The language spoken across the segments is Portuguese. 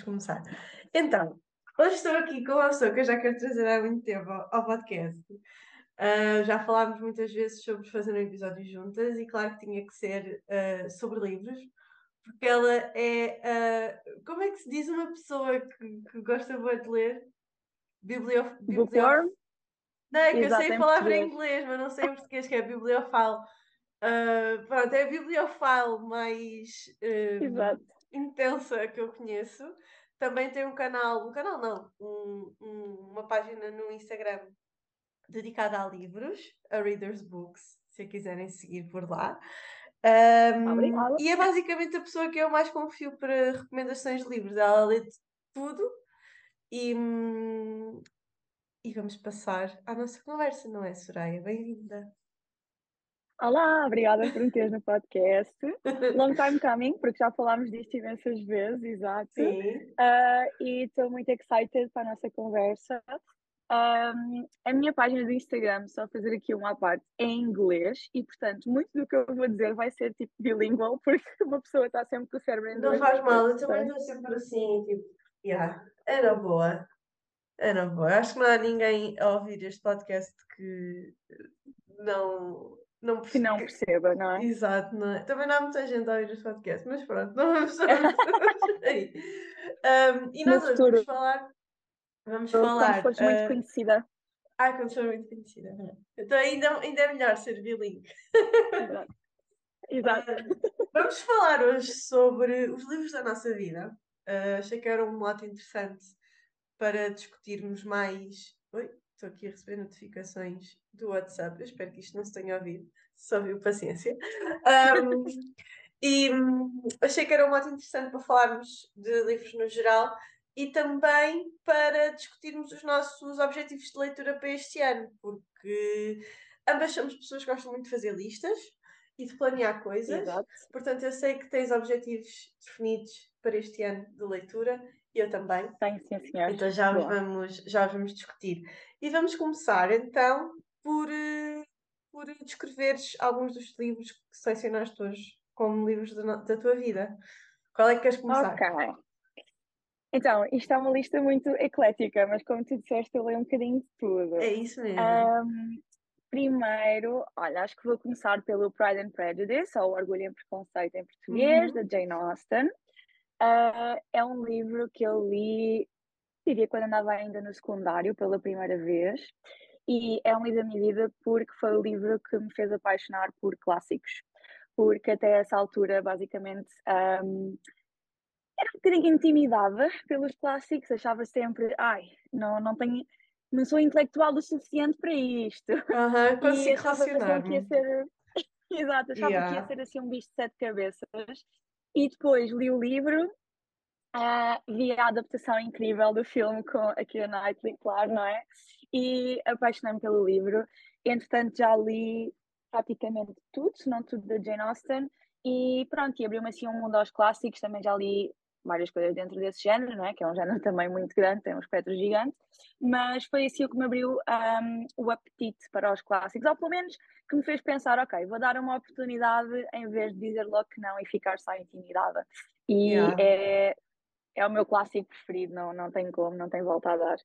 vamos começar. Então, hoje estou aqui com uma pessoa que eu já quero trazer há muito tempo ao, ao podcast. Uh, já falámos muitas vezes sobre fazer um episódio juntas e claro que tinha que ser uh, sobre livros, porque ela é, uh, como é que se diz uma pessoa que, que gosta muito de ler? Bibliof... Bibliof... Não, é que Exato, eu sei a palavra em inglês, mas não sei em português, que é bibliofile. Uh, pronto, é bibliofile mais uh, intensa que eu conheço. Também tem um canal, um canal não, um, um, uma página no Instagram dedicada a livros, a Reader's Books, se a quiserem seguir por lá. Um, e é basicamente a pessoa que eu mais confio para recomendações de livros. Ela lê tudo e, hum, e vamos passar à nossa conversa, não é, Soraya? Bem-vinda. Olá, obrigada por me teres no podcast. Long time coming, porque já falámos disto imensas vezes, exato. Sim. Uh, e estou muito excited para a nossa conversa. Um, a minha página do Instagram, só fazer aqui uma parte, é em inglês e, portanto, muito do que eu vou dizer vai ser tipo bilingual, porque uma pessoa está sempre com o cérebro em Não faz mal, eu também estou sempre assim, tipo, yeah, era boa. Era boa. Acho que não há ninguém a ouvir este podcast que não, não perceba. Que não perceba, não é? Exato, não é? Também não há muita gente a ouvir este podcast, mas pronto, não vamos aí. Um, e nós hoje vamos falar Vamos Quando falar. fores muito uh... conhecida. Ah, quando for muito conhecida. Então ainda, ainda é melhor ser bilingue. Exato. Exato. Uh, vamos falar hoje sobre os livros da nossa vida. Uh, achei que era um mote interessante para discutirmos mais. Oi, estou aqui a receber notificações do WhatsApp. Eu espero que isto não se tenha ouvido. Se ouviu, paciência. Um, e um, achei que era um mote interessante para falarmos de livros no geral e também para discutirmos os nossos objetivos de leitura para este ano, porque ambas somos pessoas que gostam muito de fazer listas e de planear coisas. Exato. Portanto, eu sei que tens objetivos definidos para este ano de leitura e eu também. Tenho, sim, senhor. Então já os, vamos, já os vamos discutir. E vamos começar então por, eh, por descreveres alguns dos livros que selecionaste hoje como livros da, da tua vida. Qual é que queres começar? Ok. Então, isto é uma lista muito eclética, mas como tu disseste, eu leio um bocadinho de tudo. É isso mesmo. Um, primeiro, olha, acho que vou começar pelo Pride and Prejudice, ou Orgulho e Preconceito em português, uhum. da Jane Austen. Uh, é um livro que eu li, diria, quando andava ainda no secundário, pela primeira vez. E é um livro da minha vida porque foi o livro que me fez apaixonar por clássicos. Porque até essa altura, basicamente, um, era um bocadinho intimidada pelos clássicos, achava sempre, ai, não, não tenho, não sou intelectual o suficiente para isto. Aham, consigo racionar. Que ia ser... Exato, achava yeah. que ia ser assim um bicho de sete cabeças. E depois li o livro, uh, vi a adaptação incrível do filme com a Keira Knightley, claro, não é? E apaixonei-me pelo livro. Entretanto, já li praticamente tudo, se não tudo da Jane Austen. E pronto, e abriu-me assim um mundo aos clássicos, também já li várias coisas dentro desse género, não é? que é um género também muito grande, tem um espectro gigante, mas foi assim o que me abriu um, o apetite para os clássicos, ou pelo menos que me fez pensar, ok, vou dar uma oportunidade em vez de dizer logo que não e ficar só intimidada. E yeah. é, é o meu clássico preferido, não, não tem como, não tem volta a dar.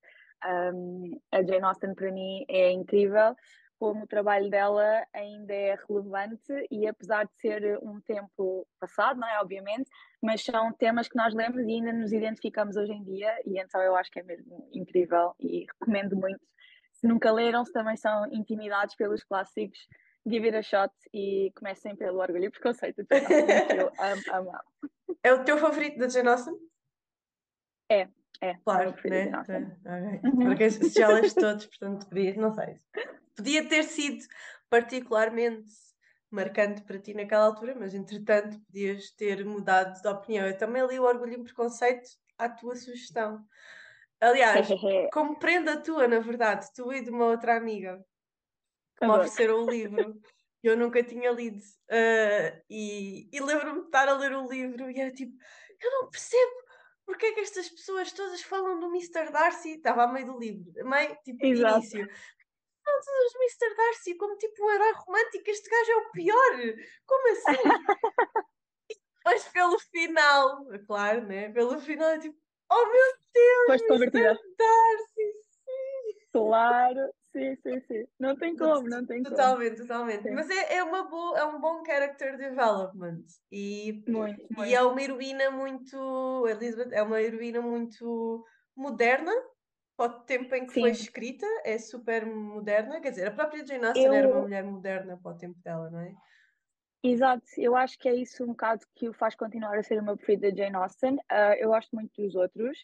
Um, a Jane Austen para mim é incrível, como o trabalho dela ainda é relevante e apesar de ser um tempo passado, não é? Obviamente, mas são temas que nós lemos e ainda nos identificamos hoje em dia e então eu acho que é mesmo incrível e recomendo muito. Se nunca leram, se também são intimidados pelos clássicos, give it a shot e comecem pelo Orgulho e Preconceito. eu amo, amo. É o teu favorito da Jane Austen? É, é. Claro, né? É, okay. Uhum. Porque se já leste todos, portanto, podias, não sei. Podia ter sido particularmente marcante para ti naquela altura, mas entretanto podias ter mudado de opinião. Eu também li o Orgulho e Preconceito à tua sugestão. Aliás, como prenda tua, na verdade, tu e de uma outra amiga que me ofereceram o livro que eu nunca tinha lido. Uh, e, e lembro-me de estar a ler o livro e era tipo, eu não percebo porque é que estas pessoas todas falam do Mr. Darcy? Estava a meio do livro, meio, tipo, Exato. início. Falam todas do Mr. Darcy como tipo um herói romântico, este gajo é o pior. Como assim? Mas pelo final, claro, né? Pelo final é tipo, Oh meu Deus! Foste convertida. Darcy, Claro, sim, sim, sim. Não tem como, não tem totalmente, como. Totalmente, totalmente. Mas é, é, uma boa, é um bom character development. E, muito, muito. e é uma heroína muito. Elizabeth é uma heroína muito moderna para o tempo em que Sim. foi escrita, é super moderna. Quer dizer, a própria Jane Austen eu... era uma mulher moderna para o tempo dela, não é? Exato, eu acho que é isso um bocado que o faz continuar a ser uma preferida de Jane Austen. Uh, eu gosto muito dos outros,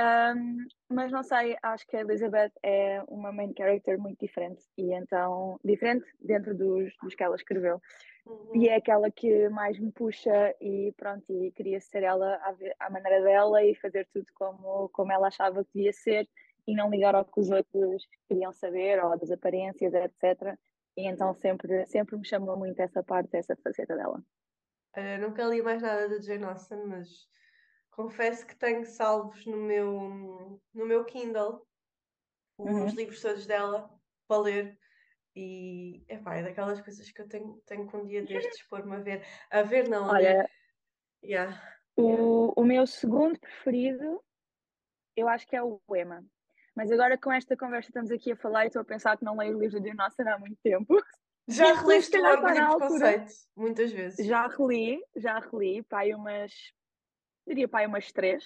um, mas não sei, acho que a Elizabeth é uma main character muito diferente e então diferente dentro dos, dos que ela escreveu. Uhum. E é aquela que mais me puxa e pronto, e queria ser ela à, à maneira dela e fazer tudo como, como ela achava que devia ser e não ligar ao que os outros queriam saber, ou das aparências, etc. E então sempre, sempre me chamou muito essa parte, essa faceta dela. Uh, nunca li mais nada da Jane Austen, mas confesso que tenho salvos no meu, no meu Kindle uhum. os livros todos dela para ler. E epá, é daquelas coisas que eu tenho, tenho que um dia destes pôr-me a ver. A ver, não, Olha, yeah. o, o meu segundo preferido eu acho que é o Emma. Mas agora com esta conversa estamos aqui a falar e estou a pensar que não leio livros de Jane Austen há muito tempo. Já reliste o Orgulho e Preconceito, muitas vezes. Já reli, já reli, pai umas, diria pai umas três.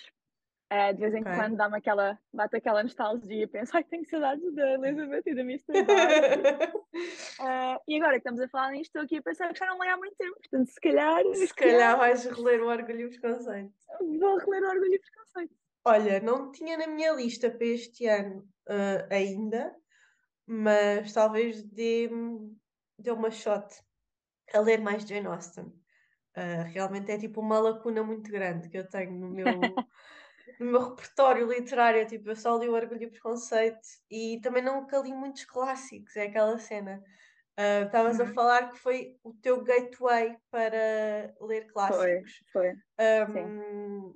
Uh, de vez em okay. quando dá-me aquela, bate aquela nostalgia e penso, ai, tenho saudades da Elizabeth e da Mr. Uh, e agora que estamos a falar nisto, estou aqui a pensar que já não leio há muito tempo, portanto, se calhar. Se, se calhar, calhar vais reler o Orgulho e Preconceito. Vou reler o Orgulho e Preconceito. Olha, não tinha na minha lista para este ano uh, ainda, mas talvez dê, dê uma shot a ler mais Jane Austen. Uh, realmente é tipo uma lacuna muito grande que eu tenho no meu, no meu repertório literário. Tipo, eu só li o Orgulho e Preconceito e também nunca li muitos clássicos, é aquela cena. Uh, estavas uhum. a falar que foi o teu gateway para ler clássicos. Foi, foi. Um,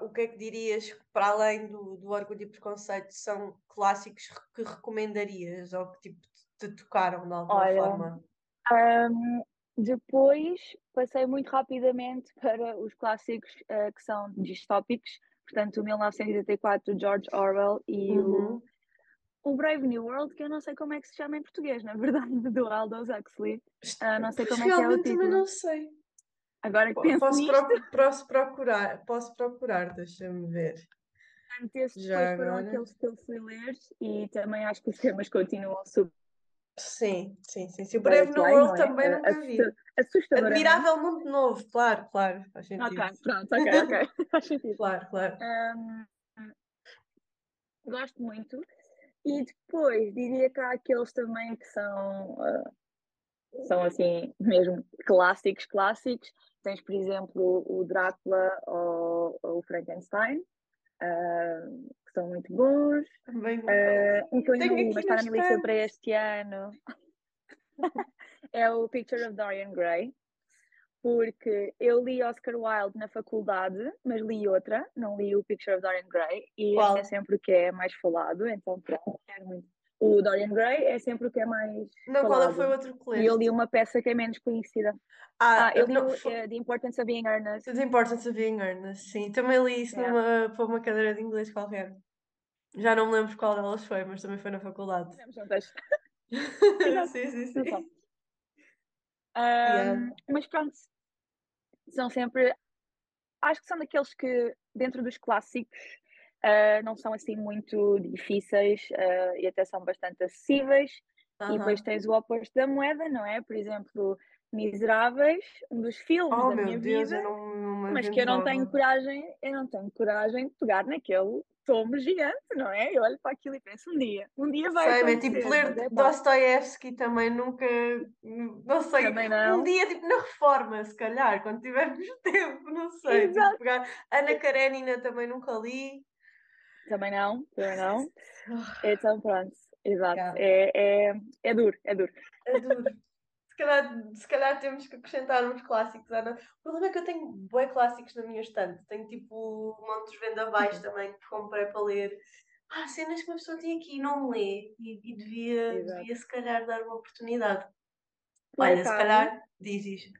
o que é que dirias para além do, do Orgulho e Preconceito são clássicos que recomendarias ou que tipo te tocaram de alguma Olha, forma? Um, depois passei muito rapidamente para os clássicos uh, que são distópicos, portanto o 1984 George Orwell e uhum. o, o Brave New World, que eu não sei como é que se chama em português, na verdade, do Aldous Huxley. Uh, não sei como é que é o título. também não sei. Agora que penso posso, pro, posso procurar, posso procurar, deixa-me ver. Estes Já foram agora... aqueles que eu fui ler e também acho que os temas continuam super. Sim, sim, sim. sim. O Breve no World é? também nunca vi. Admirável Mundo Novo, claro, claro. Faz sentido. Ok, pronto, ok, ok. Faz sentido. Claro, claro. Um, gosto muito. E depois diria que há aqueles também que são, uh, são assim, mesmo clássicos, clássicos, Tens, por exemplo, o Drácula ou, ou o Frankenstein, uh, são muito bons. Também uh, um que eu ainda li, mas está na minha lista para este ano. é o Picture of Dorian Gray, porque eu li Oscar Wilde na faculdade, mas li outra, não li o Picture of Dorian Gray, e é sempre o que é mais falado, então pronto, quero muito o Dorian Gray é sempre o que é mais. Não, falado. qual foi o outro que E eu li uma peça que é menos conhecida. Ah, ah eu li não, o, uh, The Importance of Being Earnest. The Importance of Being Earnest, sim. Também li isso numa, para uma cadeira de inglês qualquer. Já não me lembro qual delas foi, mas também foi na faculdade. sim, sim, sim. Um, yeah. Mas pronto, são sempre. Acho que são daqueles que, dentro dos clássicos, uh, não são assim muito difíceis uh, e até são bastante acessíveis. Uhum. E depois tens o oposto da moeda, não é? Por exemplo, Miseráveis, um dos filmes oh, da minha Deus, vida, não, não mas que eu não tenho coragem, eu não tenho coragem de pegar naquele tomo gigante, não é? Eu olho para aquilo e penso um dia, um dia vai sei, acontecer. tipo ler é Dostoiévski também nunca, não sei, não. um dia tipo na reforma, se calhar, quando tivermos tempo, não sei, tipo, pegar Ana Karenina também nunca li. Também não, também não. Então pronto, exato. Yeah. É, é, é duro, é duro. É duro. se, calhar, se calhar temos que acrescentar uns clássicos, Ana. O problema é que eu tenho boi clássicos na minha estante. Tenho tipo Montes Vendavais uhum. também que comprei para ler. Ah, cenas que uma pessoa tem aqui e não lê e, e devia, devia se calhar dar uma oportunidade. Olha, se calhar dizes.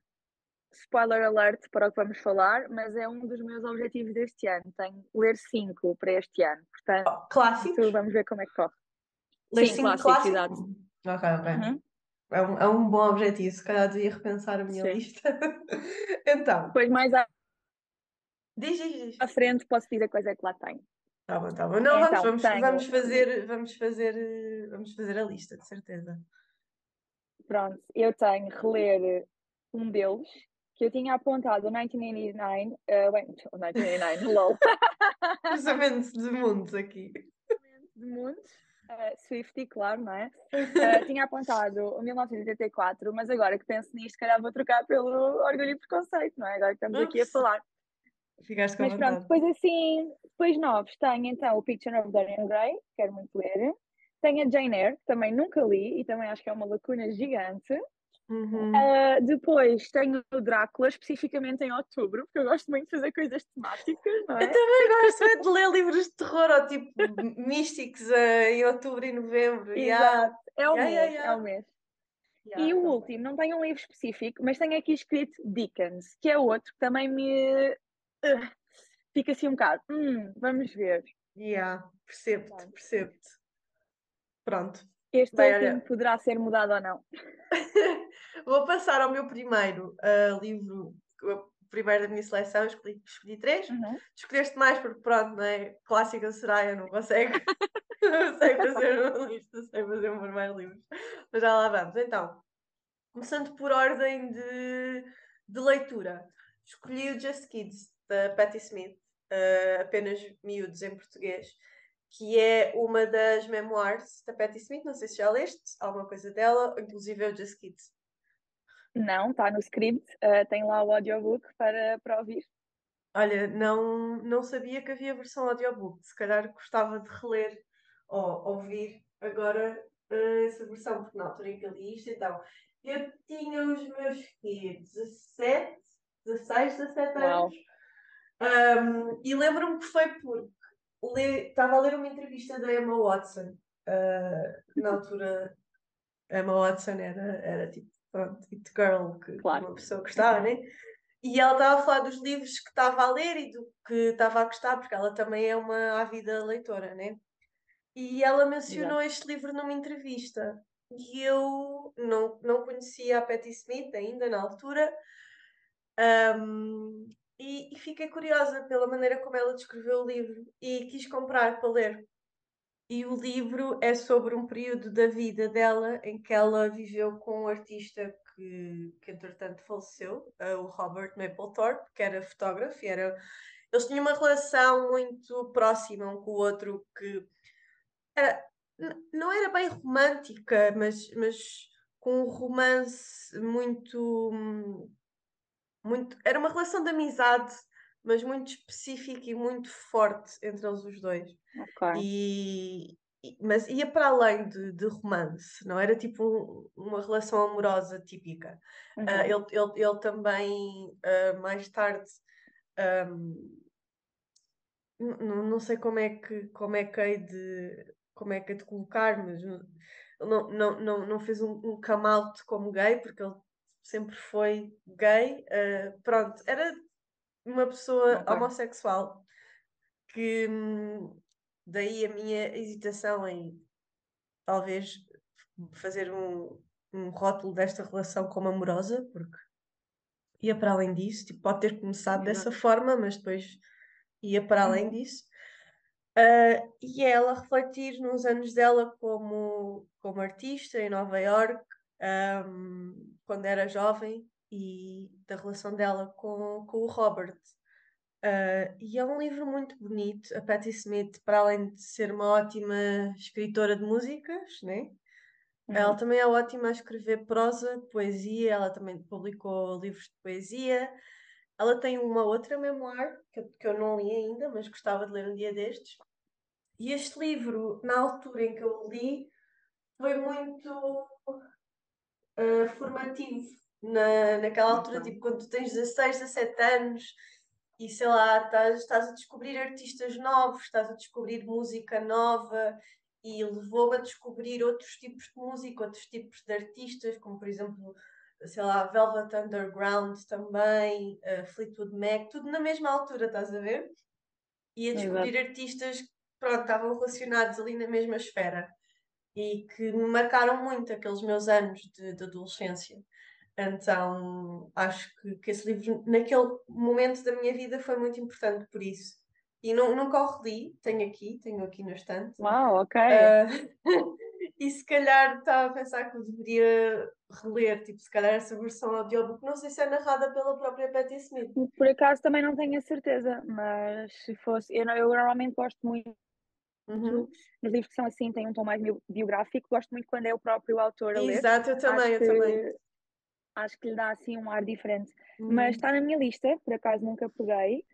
Spoiler alert para o que vamos falar, mas é um dos meus objetivos deste ano. Tenho ler cinco para este ano. Portanto, oh, clássicos? vamos ver como é que corre. Ler Sim, cinco clássicos? clássicos? Ok, ok. Uhum. É, um, é um bom objetivo. Se calhar devia repensar a minha Sim. lista. então. Depois, mais à... Diz, diz, diz. à frente, posso dizer coisa é que lá tenho. Tá bom, tá bom. Não, então, vamos, vamos, vamos, fazer, vamos, fazer, vamos fazer a lista, de certeza. Pronto, eu tenho reler um deles, que eu tinha apontado o 1989, uh, bem, o 1989, lol. Cruzamento de mundos aqui. de mundos, uh, Swifty, claro, não é? Uh, tinha apontado o 1984, mas agora que penso nisto, calhar vou trocar pelo Orgulho e Preconceito, não é? Agora que estamos Ups. aqui a falar. Ficaste com Mas pronto, depois assim, depois novos, tenho então o Picture of Dorian Gray, quero muito ler. Tenho a Jane Eyre, que também nunca li e também acho que é uma lacuna gigante. Uhum. Uh, depois tenho o Drácula, especificamente em outubro, porque eu gosto muito de fazer coisas temáticas, não é? Eu também gosto de ler livros de terror, ou tipo místicos uh, em outubro e novembro. Exato, yeah. é o yeah, mês, yeah, é o mês. e o último, não tenho um livro específico, mas tenho aqui escrito Dickens, que é outro que também me uh, fica assim um bocado, hum, vamos ver. Yeah, percebo-te, percebo-te. Pronto. Este Bem, último olha... poderá ser mudado ou não. Vou passar ao meu primeiro uh, livro, o primeiro da minha seleção, escolhi, escolhi três. Uhum. Escolheste mais porque, pronto, não é? Clássica Soraya não consegue. não sei fazer uma lista, sei fazer um primeiro livro. Mas já lá vamos. Então, começando por ordem de, de leitura, escolhi o Just Kids, da Patti Smith, uh, apenas miúdos em português que é uma das memoirs da Patti Smith. Não sei se já leste alguma coisa dela, inclusive eu Just Kids. Não, está no script, uh, tem lá o audiobook para, para ouvir. Olha, não, não sabia que havia versão audiobook, se calhar gostava de reler ou ouvir agora uh, essa versão, porque na altura em que eu li isto, então eu tinha os meus quê? 17, 16, 17 anos. Um, e lembro-me que foi porque estava a ler uma entrevista da Emma Watson. Uh, na altura, Emma Watson era, era tipo, pronto, it girl, que claro. uma pessoa gostava, né? E ela estava a falar dos livros que estava a ler e do que estava a gostar, porque ela também é uma ávida leitora, né? E ela mencionou Exato. este livro numa entrevista. E eu não, não conhecia a Patti Smith ainda na altura. Um, e, e, fiquei curiosa pela maneira como ela descreveu o livro e quis comprar para ler. E o livro é sobre um período da vida dela em que ela viveu com um artista que, que entretanto faleceu, uh, o Robert Mapplethorpe, que era fotógrafo, era, eles tinham uma relação muito próxima um com o outro que era, não era bem romântica, mas, mas com um romance muito muito. Era uma relação de amizade, mas muito específica e muito forte entre eles os dois. Okay. E, mas ia para além de, de romance, não era tipo um, uma relação amorosa típica. Ah, uhum. Uh, ele, ele, ele também, uh, mais tarde, um, não, não sei como é que como é que hei de como é que hei de colocar, mas não, não, não, não fez um, um come out como gay, porque ele sempre foi gay, uh, pronto, era uma pessoa okay. homossexual que hum, daí a minha hesitação em talvez fazer um, um rótulo desta relação como amorosa, porque ia para além disso, tipo, pode ter começado dessa forma, mas depois ia para além uhum. disso. Uh, e ela refletir nos anos dela como, como artista em Nova York, um, quando era jovem e da relação dela com, com o Robert. Uh, e é um livro muito bonito. A Patti Smith, para além de ser uma ótima escritora de músicas, né? Uhum. ela também é ótima a escrever prosa, poesia. Ela também publicou livros de poesia. Ela tem uma outra memoir que eu, que eu não li ainda, mas gostava de ler um dia destes. E este livro, na altura em que eu li, foi muito uh, formativo na, naquela altura, tipo, quando tu tens 16, 17 anos e sei lá, estás, estás a descobrir artistas novos, estás a descobrir música nova e levou-me a descobrir outros tipos de música, outros tipos de artistas, como por exemplo sei lá, Velvet Underground também, uh, Fleetwood Mac, tudo na mesma altura, estás a ver? E a descobrir Exato. artistas que pronto, estavam relacionados ali na mesma esfera e que me marcaram muito aqueles meus anos de, de adolescência. Então acho que, que, esse livro, naquele momento da minha vida, foi muito importante por isso. E não, nunca o reli, tenho aqui, tenho aqui no estante. Uau, ok. Uh, e se calhar estava a pensar que eu deveria reler, tipo, se calhar essa versão audiobook, não sei se é narrada pela própria Patti Smith. Por acaso também não tenho a certeza, mas se fosse, eu, eu normalmente gosto muito Uhum. Nos livros que são assim, têm um tom mais biográfico, gosto muito quando é o próprio autor a ler. Exato, eu também, eu também. Acho que lhe dá assim um ar diferente. Uhum. Mas está na minha lista, por acaso nunca peguei,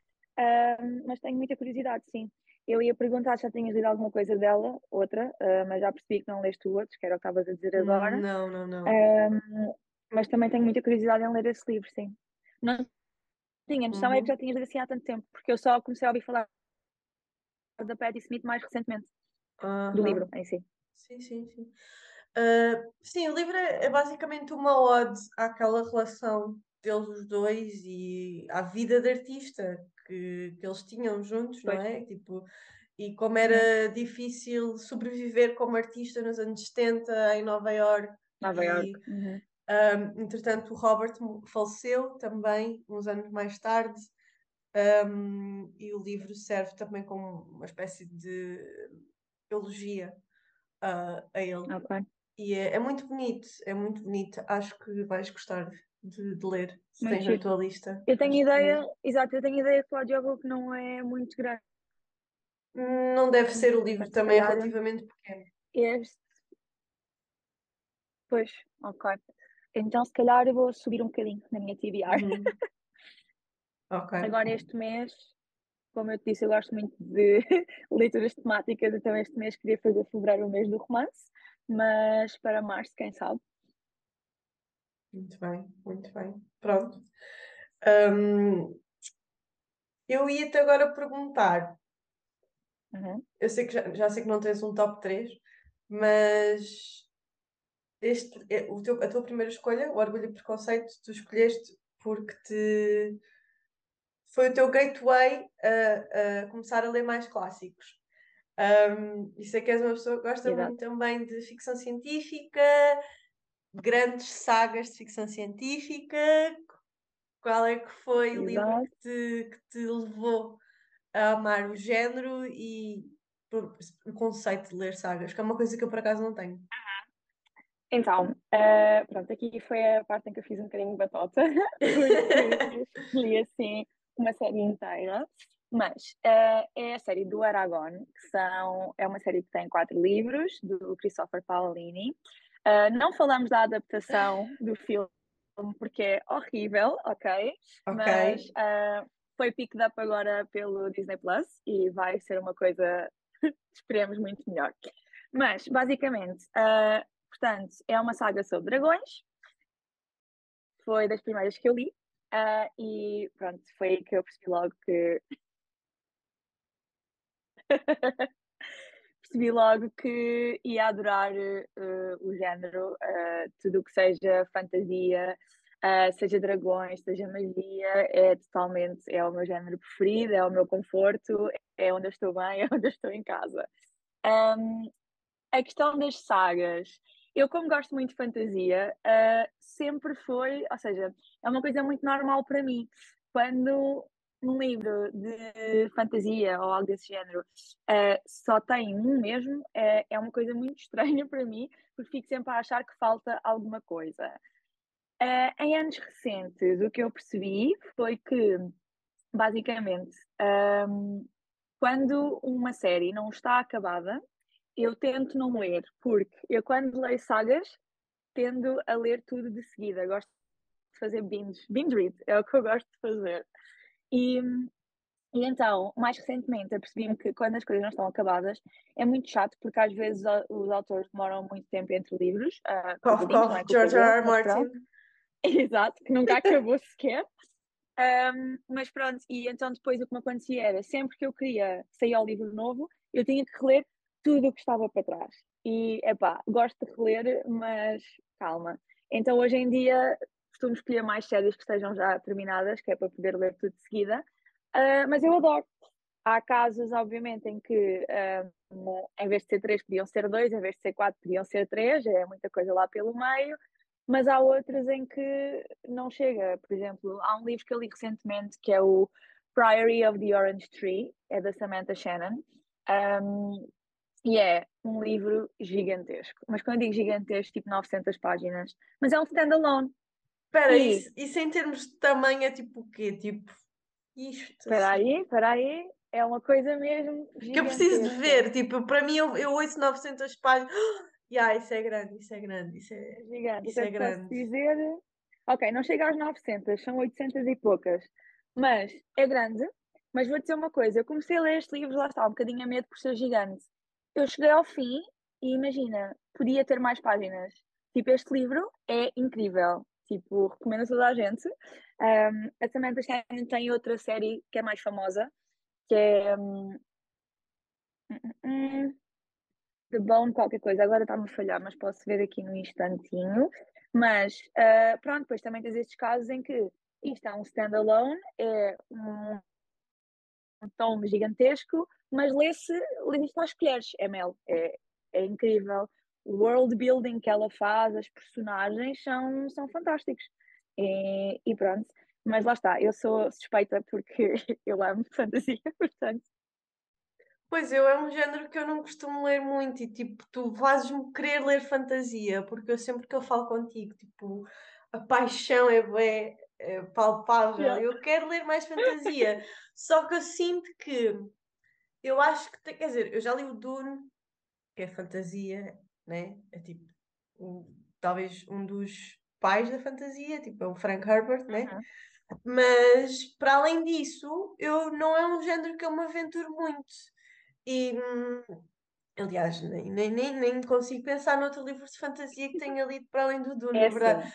mas tenho muita curiosidade, sim. Eu ia perguntar se já tinhas lido alguma coisa dela, outra, uh, mas já percebi que não leste o outro, que era o que estavas a dizer agora. Não, não, não. Um, mas também tenho muita curiosidade em ler esse livro, sim. Não tinha noção, uhum. é que uhum. já tinhas lido assim há tanto tempo, porque eu só comecei a ouvir falar da Patti Smith mais recentemente, uhum. do livro em si. Sim, sim, sim. Uh, sim, o livro é, é basicamente uma ode àquela relação deles os dois e à vida de artista que, que eles tinham juntos, pois. não é? Tipo, e como era uhum. difícil sobreviver como artista nos anos 70 em Nova York. Nova York. Uhum. Um, entretanto, o Robert faleceu também uns anos mais tarde. Um, e o livro serve também como uma espécie de elogia uh, a ele. Okay. E é, é, muito bonito, é muito bonito. Acho que vais gostar de, de ler, se muito tens na tua lista. Eu tenho ideia, que... exato, eu tenho ideia que o audiobook não é muito grande. Não deve ser, o livro também é relativamente pequeno. Este. Pois, ok. Então se calhar eu vou subir um bocadinho na minha TBR. Uhum. Ok. Agora este mês, como eu te disse, eu gosto muito de leituras temáticas, então este mês queria fazer fevereiro o mês do romance, mas para março, quem sabe? Muito bem, muito bem. Pronto. Um, eu ia-te agora perguntar. Uhum. Eu sei que já, já, sei que não tens um top 3, mas este, é, o teu, a tua primeira escolha, o Orgulho e Preconceito, tu escolheste porque te foi o teu gateway a, a começar a ler mais clássicos. Um, e sei que és uma pessoa que gosta Exato. muito também de ficção científica, grandes sagas de ficção científica. Qual é que foi Exato. o livro que te, que te levou a amar o género e o conceito de ler sagas, que é uma coisa que eu por acaso não tenho. Então, uh, pronto, aqui foi a parte em que eu fiz um bocadinho batota, porque escolhi assim uma série inteira, mas uh, é a série do Aragon, que são, é uma série que tem quatro livros, do Christopher Paolini. Uh, não falamos da adaptação do filme, porque é horrível, ok? okay. Mas uh, foi picked up agora pelo Disney Plus e vai ser uma coisa, esperemos, muito melhor. Mas, basicamente, portanto, é uma saga sobre dragões. Foi das primeiras que eu li. Uh, e pronto, foi aí que eu percebi logo que. percebi logo que ia adorar uh, o género, uh, tudo o que seja fantasia, seja dragões, seja magia, é totalmente, é o meu género preferido, é o meu conforto, é onde eu estou bem, é onde eu estou em casa. Um, a questão das sagas, eu, como gosto muito de fantasia, uh, sempre foi, ou seja, é uma coisa muito normal para mim. Quando um livro de fantasia ou algo desse género uh, só tem um mesmo, é, é uma coisa muito estranha para mim, porque fico sempre a achar que falta alguma coisa. Uh, em anos recentes, o que eu percebi foi que, basicamente, um, quando uma série não está acabada, eu tento não ler, porque eu quando leio sagas tendo a ler tudo de seguida. Gosto de fazer binge, binge read, é o que eu gosto de fazer. E, e então, mais recentemente, apercebi-me que quando as coisas não estão acabadas é muito chato, porque às vezes os autores demoram muito tempo entre livros. Uh, cough, cough, é George R. R. Martin. Exato, que nunca acabou sequer. Um, mas pronto, e então depois o que me acontecia era sempre que eu queria sair ao livro novo, eu tinha que reler tudo o que estava para trás. E, epá, gosto de reler, mas calma. Então, hoje em dia, costumo escolher mais séries que estejam já terminadas, que é para poder ler tudo de seguida. Uh, mas eu adoro. Há casos, obviamente, em que uh, em vez de ser três podiam ser dois, em vez de ser quatro podiam ser três, é muita coisa lá pelo meio. Mas há outros em que não chega. Por exemplo, há um livro que eu li recentemente que é o Priory of the Orange Tree, é da Samantha Shannon. Um, e é um livro gigantesco. Mas quando eu digo gigantesco, tipo 900 páginas. Mas é um standalone. Espera, e... isso, isso em termos de tamanho é tipo o quê? Tipo, isto. Espera assim. aí, espera aí. É uma coisa mesmo gigantesca. Que eu preciso de ver. Tipo, para mim, eu, eu ouço 900 páginas. Yeah, isso é grande, isso é grande. Isso é, Gigante. Isso é grande. dizer... Ok, não chega aos 900, são 800 e poucas. Mas é grande. Mas vou dizer uma coisa, eu comecei a ler este livro, lá está, um bocadinho a medo por ser gigante. Eu cheguei ao fim e imagina, podia ter mais páginas. Tipo, este livro é incrível. Tipo, recomendo a toda a gente. Um, a Samantha Shannon tem outra série que é mais famosa, que é um, um, The Bone qualquer coisa. Agora está-me a falhar, mas posso ver aqui no instantinho. Mas, uh, pronto, depois também tens estes casos em que isto é um standalone, é um, um tom gigantesco, mas lê-se lê às colheres, é mel, é, é incrível. O world building que ela faz, as personagens são, são fantásticos. E, e pronto, mas lá está, eu sou suspeita porque eu amo fantasia, portanto. Pois eu, é um género que eu não costumo ler muito e tipo, tu fazes-me querer ler fantasia, porque eu sempre que eu falo contigo, tipo, a paixão é, é, é palpável, yeah. eu quero ler mais fantasia, só que eu sinto que eu acho que, quer dizer, eu já li o Dune, que é fantasia, né? É tipo, um, talvez um dos pais da fantasia, tipo, é o Frank Herbert, né? Uhum. Mas, para além disso, eu não é um género que eu me aventuro muito. E, hum, aliás, nem, nem, nem consigo pensar noutro livro de fantasia que tenha lido para além do Dune, é na verdade.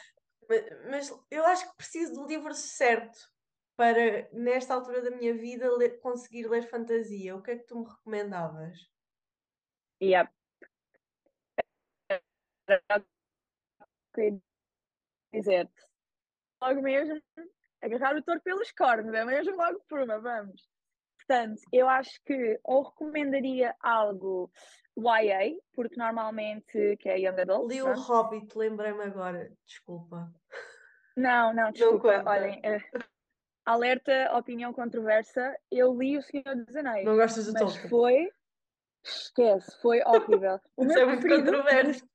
Mas, mas, eu acho que preciso do livro certo para, nesta altura da minha vida, ler, conseguir ler fantasia. O que é que tu me recomendavas? Yeah. Dizer logo mesmo agarrar o touro pelos cornos, é mesmo logo por uma, vamos. Portanto, eu acho que ou recomendaria algo YA, porque normalmente que é Young Adult. Li o Hobbit, lembrei-me agora, desculpa. Não, não, desculpa. Não Olhem, uh, alerta, opinião controversa. Eu li O Senhor dos Anéis. Não gostas do Tolkien? foi. Esquece, foi horrível. O meu é muito controverso.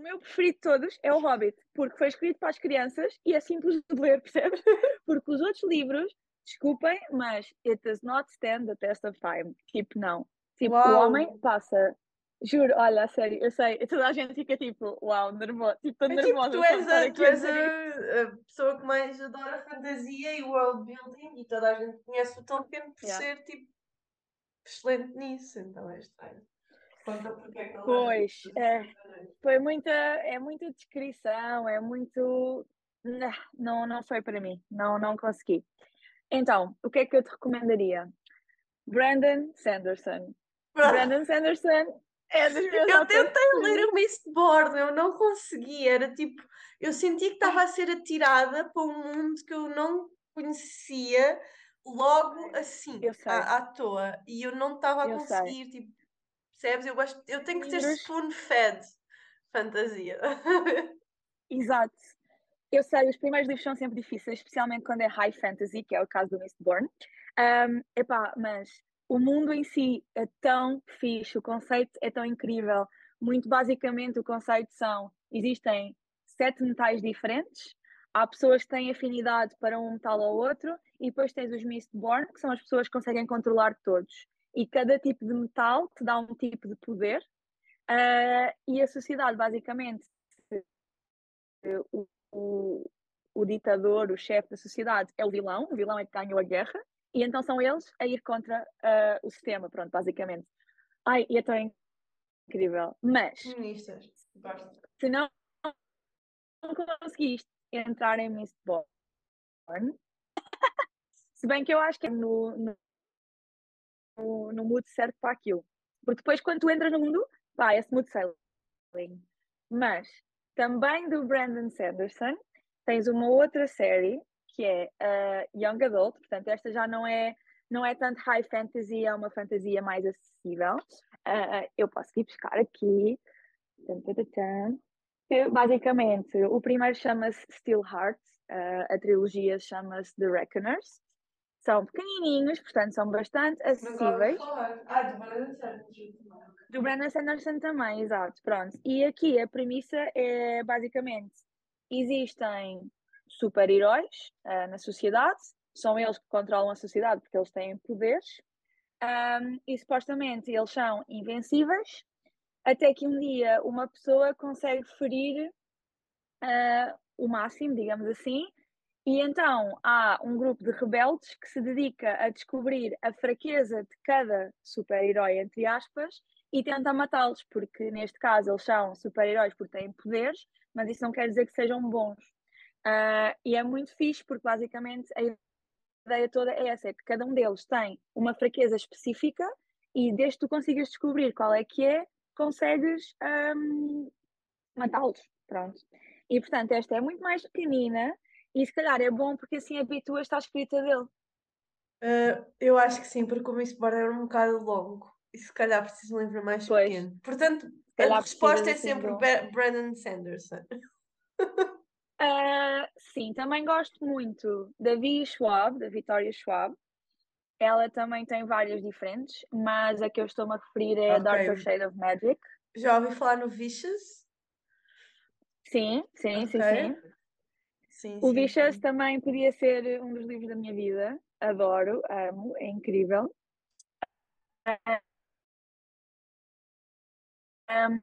O meu preferido de todos é o Hobbit, porque foi escrito para as crianças e é simples de ler, percebes? Porque os outros livros, desculpem, mas it does not stand the test of time. Tipo, não. Tipo, Uau. o homem passa Juro, olha, a sério, eu sei, toda a gente fica tipo, uau, nervoso, tipo, é, nervosa. Tipo, tu és, a, tu és a, a, pessoa que mais adora fantasia e world building e toda a gente conhece o Tolkien por yeah. ser tipo excelente nisso, então é estranho. Conta porque é que não Pois, é, foi muita, é muita descrição, é muito. Não, não foi para mim, não, não consegui. Então, o que é que eu te recomendaria? Brandon Sanderson. Brandon Sanderson é das minhas Eu tentei ler o Mistborn, eu não consegui. Era tipo, eu senti que estava a ser atirada para um mundo que eu não conhecia logo assim, à, à, toa. E eu não estava a eu conseguir, sei. tipo, percebes? Eu, gosto, eu tenho que ter spoon-fed fantasia. Exato. Eu sei, os primeiros livros são sempre difíceis, especialmente quando é high fantasy, que é o caso do Mistborn. Um, epá, mas o mundo em si é tão fixe, o conceito é tão incrível. Muito basicamente, o conceito são: existem sete metais diferentes, há pessoas que têm afinidade para um metal ou outro, e depois tens os Mistborn, que são as pessoas que conseguem controlar todos. E cada tipo de metal te dá um tipo de poder, uh, e a sociedade, basicamente, o, o, o ditador, o chefe da sociedade é o vilão, o vilão é que ganhou a guerra, e então são eles a ir contra uh, o sistema, pronto, basicamente. Ai, e é tão incrível. Mas, se não, não conseguiste entrar em Mistborn, se bem que eu acho que é no, no, no, mood certo para aquilo. Porque depois, quando tu entras no mundo, pá, é smooth sailing. Mas, também do Brandon Sanderson, tens uma outra série que é uh, Young Adult, portanto, esta já não é, não é tanto high fantasy, é uma fantasia mais acessível. Uh, eu posso ir buscar aqui. Basicamente, o primeiro chama-se Steel Hearts, uh, a trilogia chama-se The Reckoners. São pequenininhos, portanto são bastante acessíveis. Ah, do Brandon Sanderson também. Do Brandon Sanderson também, exato. Pronto. E aqui a premissa é basicamente: existem super-heróis uh, na sociedade, são eles que controlam a sociedade porque eles têm poderes, um, e supostamente eles são invencíveis, até que um dia uma pessoa consegue ferir uh, o máximo, digamos assim, e então há um grupo de rebeldes que se dedica a descobrir a fraqueza de cada super-herói, entre aspas, e tenta matá-los, porque neste caso eles são super-heróis porque têm poderes, mas isso não quer dizer que sejam bons. Uh, e é muito fixe, porque basicamente a ideia toda é essa: é que cada um deles tem uma fraqueza específica e desde que tu consigas descobrir qual é que é, consegues um, matá-los. Pronto. E portanto, esta é muito mais pequenina e se calhar é bom porque assim habituas-te à escrita dele. Uh, eu acho que sim, porque o Miss Border é um bocado longo e se calhar preciso de um livro mais pois. pequeno. Portanto, a resposta é sempre Brandon Sanderson. Uh, sim, também gosto muito da Vi Schwab, da Vitória Schwab. Ela também tem várias diferentes, mas a que eu estou-me a referir é okay. a Darker Shade of Magic. Já ouvi falar no Vicious? Sim, sim, okay. sim, sim. Sim o sim. também podia ser um dos livros da minha vida. Adoro, amo, é incrível. Um,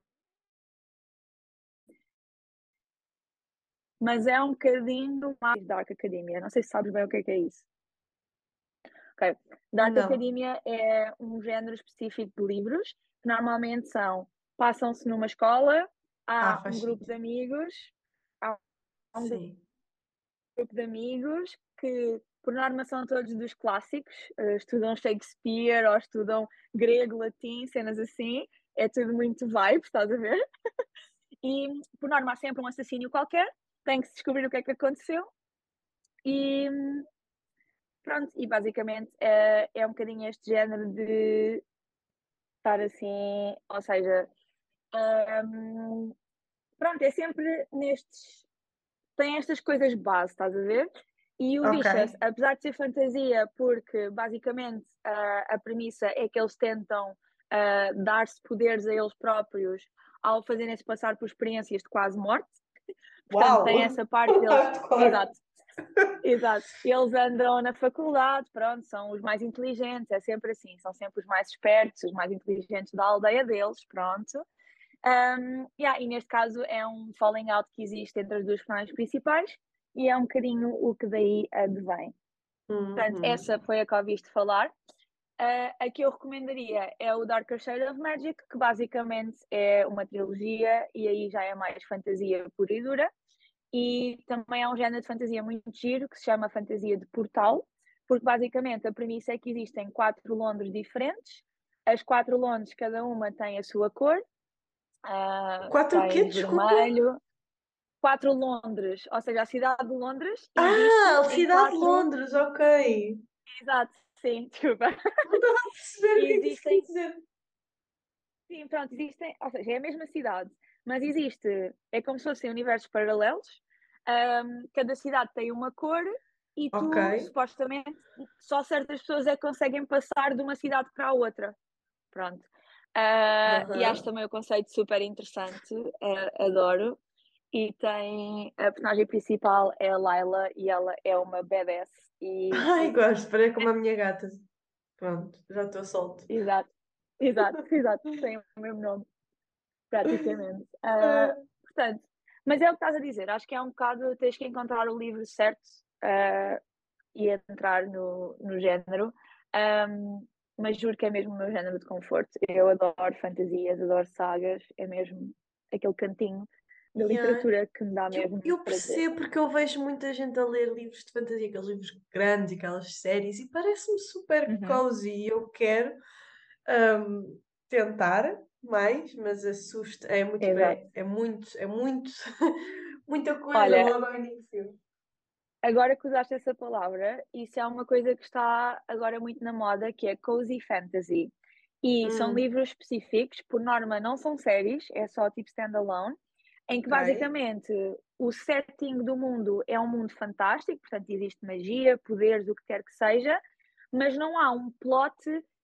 mas é um bocadinho mais Dark Academia. Não sei se sabes bem o que é, que é isso. Okay. Dark Não. Academia é um género específico de livros que normalmente são passam-se numa escola, há ah, um grupo de amigos, há um Sim. Grupo de amigos que por norma são todos dos clássicos, uh, estudam Shakespeare ou estudam grego, latim, cenas assim, é tudo muito vibe, estás a ver? e por norma há sempre um assassínio qualquer. Tem que se descobrir o que é que aconteceu. E pronto, e basicamente é, é um bocadinho este género de estar assim, ou seja, um, pronto, é sempre nestes, tem estas coisas base, estás a ver? E o okay. apesar de ser fantasia, porque basicamente uh, a premissa é que eles tentam uh, dar-se poderes a eles próprios ao fazerem-se passar por experiências de quase morte, Portanto, Uau. tem essa parte deles. Exato. Exato. Eles andam na faculdade, pronto, são os mais inteligentes, é sempre assim, são sempre os mais espertos, os mais inteligentes da aldeia deles, pronto. Um, yeah, e neste caso é um falling out que existe entre as duas personagens principais e é um bocadinho o que daí advém. Uhum. Portanto, essa foi a que ouviste falar. Uh, a que eu recomendaria é o Darker Shade of Magic, que basicamente é uma trilogia e aí já é mais fantasia pura e dura. E também é um género de fantasia muito giro que se chama fantasia de portal, porque basicamente a premissa é que existem quatro Londres diferentes, as quatro Londres, cada uma tem a sua cor. Uh, quatro o quê? Vermelho. Quatro Londres, ou seja, a cidade de Londres. Ah, a cidade de Londres, ok. Exato, Sim, desculpa. Não estava a perceber o que existem... dizer. Sim, pronto, existem, ou seja, é a mesma cidade, mas existe, é como se fossem universos paralelos, um, cada cidade tem uma cor e tu, okay. supostamente, só certas pessoas é que conseguem passar de uma cidade para a outra. Pronto. Uh, uhum. E acho também o conceito super interessante, uh, adoro. E tem a personagem principal é a Laila e ela é uma badass e... Ai, gosto, parei como a minha gata. Pronto, já estou solto. Exato, exato, exato, tem o mesmo nome, praticamente. Uh, portanto, mas é o que estás a dizer, acho que é um bocado, tens que encontrar o livro certo e entrar no, no género. Um, mas juro que é mesmo o meu género de conforto. Eu adoro fantasias, adoro sagas, é mesmo aquele cantinho da literatura que me dá mesmo. Eu, eu percebo porque eu vejo muita gente a ler livros de fantasia, aqueles livros grandes, aquelas séries, e parece-me super uhum. cozy. E eu quero um, tentar mais, mas assusta, é muito bem, é muito, é muito muita coisa Olha, logo ao início. Agora que usaste essa palavra, isso é uma coisa que está agora muito na moda, que é cozy fantasy. E hum. são livros específicos, por norma não são séries, é só tipo standalone, em que okay. basicamente o setting do mundo é um mundo fantástico, portanto existe magia, poderes, o que quer que seja, mas não há um plot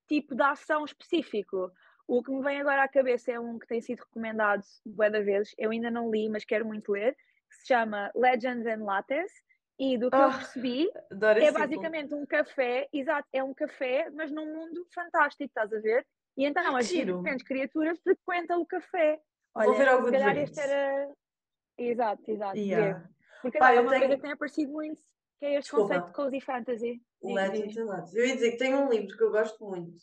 tipo de ação específico. O que me vem agora à cabeça é um que tem sido recomendado várias vezes, eu ainda não li, mas quero muito ler, que se chama Legends and Lattes, e do que oh, eu percebi, é basicamente um café, exato, é um café, mas num mundo fantástico, estás a ver? E então as Giro. diferentes criaturas frequentam o café. Olha, Vou ver algo se calhar este era. Exato, exato. Yeah. Porque Pai, é uma tenho... coisa que tem aparecido muito, que é este Desculpa. conceito de cozy fantasy. Legends and. Eu ia dizer que tem um livro que eu gosto muito,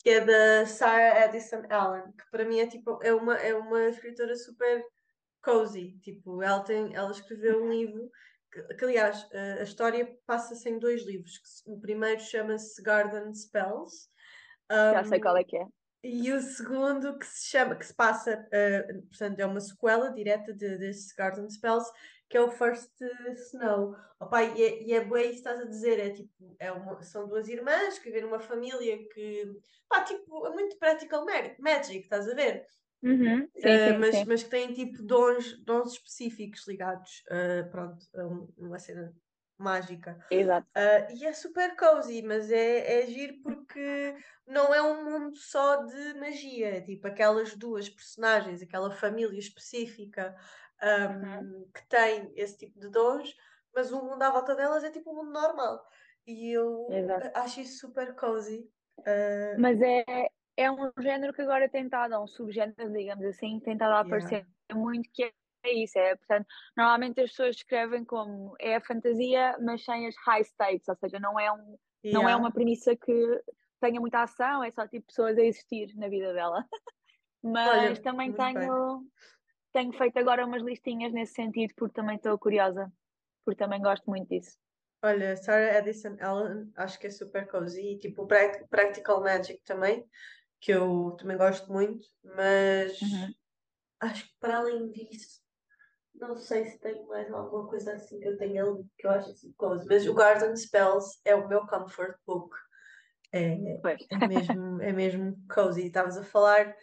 que é da Sarah Addison Allen, que para mim é tipo, é uma, é uma escritora super cozy. Tipo, ela, tem, ela escreveu um livro que, que aliás, a, a história passa-se em dois livros. O primeiro chama-se Garden Spells. Um, Já sei qual é que é. E o segundo que se chama, que se passa, uh, portanto, é uma sequela direta de, Garden Spells, que é o First Snow. Opa, e, é, e é bem isso que estás a dizer, é tipo, é uma, são duas irmãs que vivem numa família que, pá, tipo, é muito practical magic, estás a ver? Uhum, sim, uh, sim, mas, sim. mas que têm tipo dons, dons específicos ligados uh, pronto, a uma cena mágica. Exato. Uh, e é super cozy, mas é, é giro porque não é um mundo só de magia. É tipo aquelas duas personagens, aquela família específica um, uhum. que tem esse tipo de dons, mas o mundo à volta delas é tipo um mundo normal. E eu Exato. acho isso super cozy. Uh... Mas é, é um género que agora tem estado, um subgénero, digamos assim, tem estado a aparecer yeah. muito, que é isso, é, portanto, normalmente as pessoas escrevem como é a fantasia, mas sem as high stakes, ou seja, não é, um, yeah. não é uma premissa que tenha muita ação, é só tipo pessoas a existir na vida dela. mas Olha, também tenho, tenho feito agora umas listinhas nesse sentido, porque também estou curiosa, porque também gosto muito disso. Olha, Sarah Edison Allen, acho que é super cozy, tipo Practical Magic também, que eu também gosto muito, mas uhum. acho que para além disso, não sei se tenho mais alguma coisa assim que eu tenha que eu acho assim coisa, mas o Garden Spells é o meu comfort book. É, é mesmo, é mesmo cozy. Estavas a falar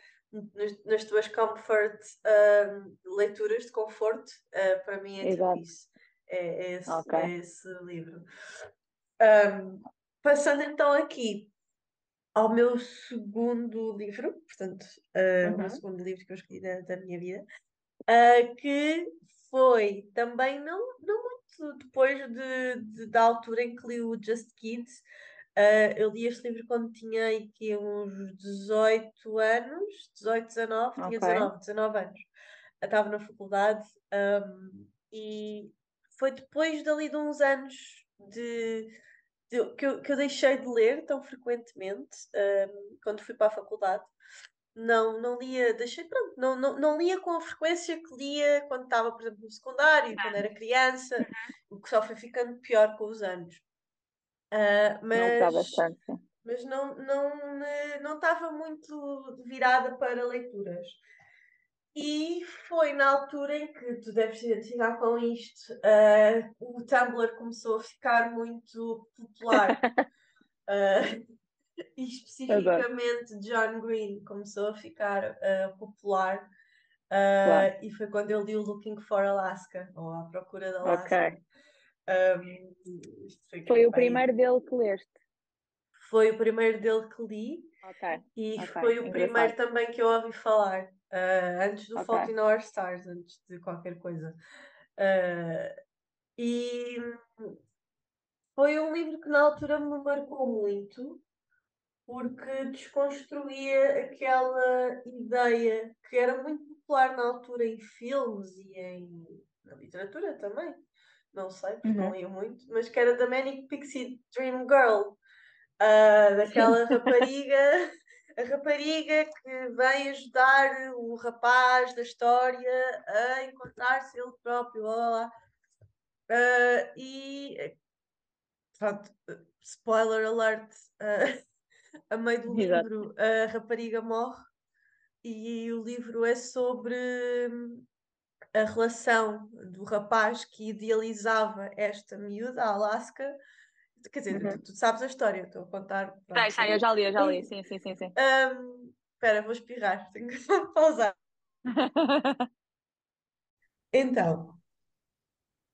nas, nas tuas comfort uh, leituras de conforto, uh, para mim é tipo isso. É, é, esse, okay. é esse livro. Um, passando então aqui ao meu segundo livro, portanto, uh, uhum. o meu segundo livro que eu escolhi da, da minha vida, uh, que foi também não, não muito depois de, de, da altura em que li o Just Kids. Uh, eu li este livro quando tinha aqui uns 18 anos, 18, 19, okay. tinha 19, 19 anos. Eu estava na faculdade um, e foi depois dali de uns anos de que eu, que eu deixei de ler tão frequentemente um, quando fui para a faculdade. Não, não lia, deixei, pronto, não, não, não lia com a frequência que lia quando estava, por exemplo, no secundário, quando era criança, uhum. o que só foi ficando pior com os anos. Uh, mas, não mas não, não, não estava muito virada para leituras. E foi na altura em que tu deves identificar com isto. Uh, o Tumblr começou a ficar muito popular. uh, e especificamente John Green começou a ficar uh, popular. Claro. E foi quando eu li o Looking for Alaska, ou A Procura da Alaska. Okay. Um, foi, o primeiro dele que leste? Foi o primeiro dele que li. Okay. E okay. foi o Engraçado. primeiro também que eu ouvi falar. Uh, antes do okay. Fault in Our Stars, antes de qualquer coisa. Uh, e foi um livro que na altura me marcou muito, porque desconstruía aquela ideia que era muito popular na altura em filmes e em na literatura também. Não sei, porque uhum. não lia muito, mas que era da Manic Pixie Dream Girl, uh, daquela rapariga a rapariga que vem ajudar o rapaz da história a encontrar-se ele próprio, lá. Uh, e pronto, spoiler alert, uh, a meio do Exato. livro a rapariga morre e o livro é sobre a relação do rapaz que idealizava esta miúda, a Alaska. Quer dizer, uhum. tu, tu, sabes a história, estou a contar. Sai, sai, eu já li, eu já li, sim, sim, sim. sim. Um, espera, vou espirrar, tenho que pausar. então,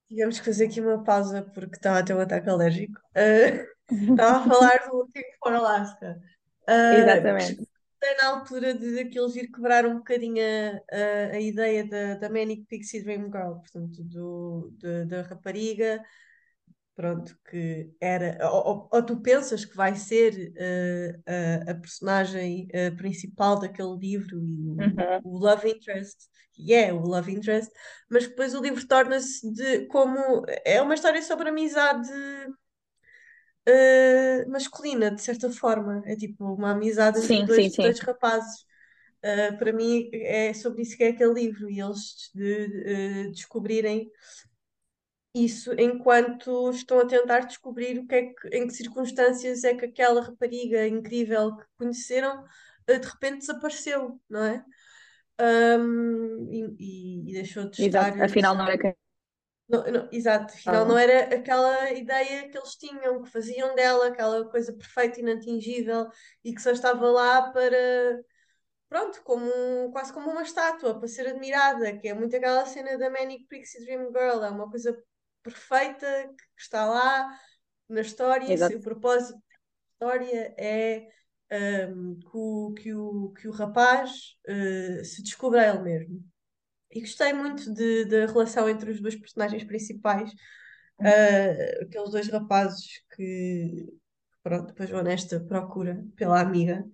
tivemos que fazer aqui uma pausa porque estava a ter um ataque alérgico. Uh, estava a falar do Looking for Alaska. Uh, Exatamente na altura de aqueles ir quebrar um bocadinho a, a, a ideia da, da Manic Pixie Dream Girl, portanto, do, de, da rapariga, pronto, que era, ou, ou, tu pensas que vai ser uh, a, a, personagem uh, principal daquele livro e o, uhum. o Love Interest, e é o Love Interest, mas depois o livro torna-se de como é uma história sobre amizade uh, masculina, de certa forma. É tipo uma amizade entre sim, dois, sim, dois rapazes. Uh, para mim é sobre isso que é aquele livro e eles de, de, descobrirem isso enquanto estão a tentar descobrir o que é que, em que circunstâncias é que aquela rapariga incrível que conheceram uh, de repente desapareceu, não é? Um, e, e, deixou de estar. Exato. Afinal, não era quem não, não, exato, afinal ah. não era aquela ideia que eles tinham, que faziam dela, aquela coisa perfeita, inatingível e que só estava lá para, pronto, como, quase como uma estátua, para ser admirada, que é muito aquela cena da Manic Pixie Dream Girl, é uma coisa perfeita que está lá na história, e o propósito da história é um, que, o, que, o, que o rapaz uh, se descubra ele mesmo. E gostei muito de, da relação entre os dois personagens principais, uh, aqueles dois rapazes que, pronto, depois vão nesta procura pela amiga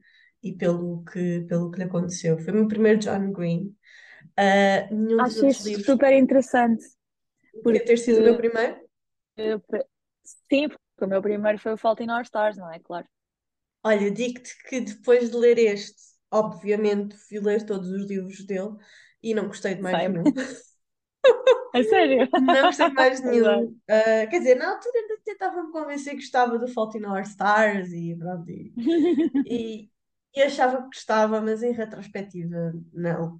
e pelo que, pelo que lhe aconteceu. Foi o meu primeiro John Green. Uh, Acho isso livros... super interessante. Porque ter sido o meu primeiro? Sim, porque o meu primeiro foi o Fault in Our Stars, não é? Claro. Olha, digo-te que depois de ler este, obviamente fui ler todos os livros dele e não gostei de mais nenhum. A sério? Não gostei de mais nenhum. Uh, quer dizer, na altura ainda tentava-me convencer que gostava do Fault in Our Stars e pronto. E, e, e, achava que gostava, mas em retrospectiva, não.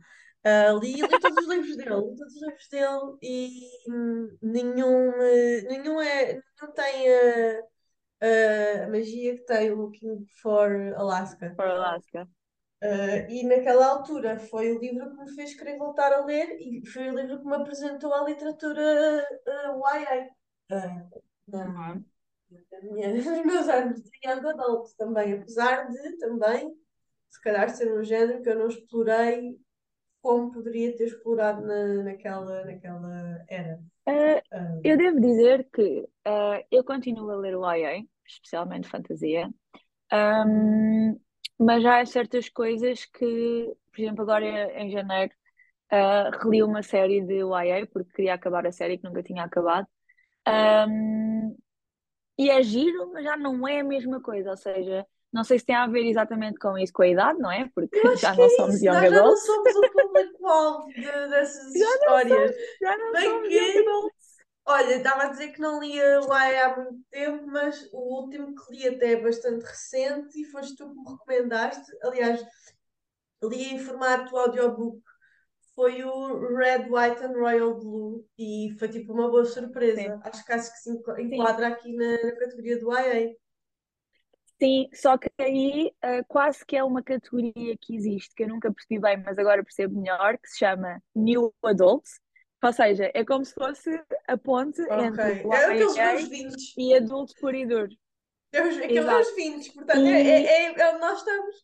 Uh, li, li todos os livros dele, li todos os livros dele e hum, nenhum, uh, nenhum, é, não tem a, a magia que tem o Looking for Alaska. For Alaska. Uh, e naquela altura foi o livro que me fez querer voltar a ler e foi o livro que me apresentou à literatura uh, YA. Uh, na, uhum. minha, nos meus anos de young adult também, apesar de também, se calhar ser um género que eu não explorei como poderia ter explorado na, naquela, naquela era. Uh, eu devo dizer que uh, eu continuo a ler o YA, especialmente fantasia. Um, mas já há certas coisas que, por exemplo, agora em janeiro, uh, reli uma série de YA, porque queria acabar a série que nunca tinha acabado. Um, e é giro, mas já não é a mesma coisa, ou seja, não sei se tem a ver exatamente com isso, com a idade, não é? Porque já não somos young adults. Já não somos o público-alvo de, dessas já histórias. Não somos, já não Bem somos que... young adults. Olha, estava a dizer que não lia o AI há muito tempo, mas o último que li até é bastante recente e foste tu que me recomendaste. Aliás, li em formato audiobook. Foi o Red, White and Royal Blue e foi tipo uma boa surpresa. Sim. Acho que acho que se enquadra Sim. aqui na, na, categoria do IA. Sim, só que aí uh, quase que é uma categoria que existe, que eu nunca percebi bem, mas agora percebo melhor, que se chama New Adults ou seja, é como se fosse a ponte okay. entre o é e adulto por e duro. É aqueles meus 20, portanto, e... é, é, é onde nós estamos.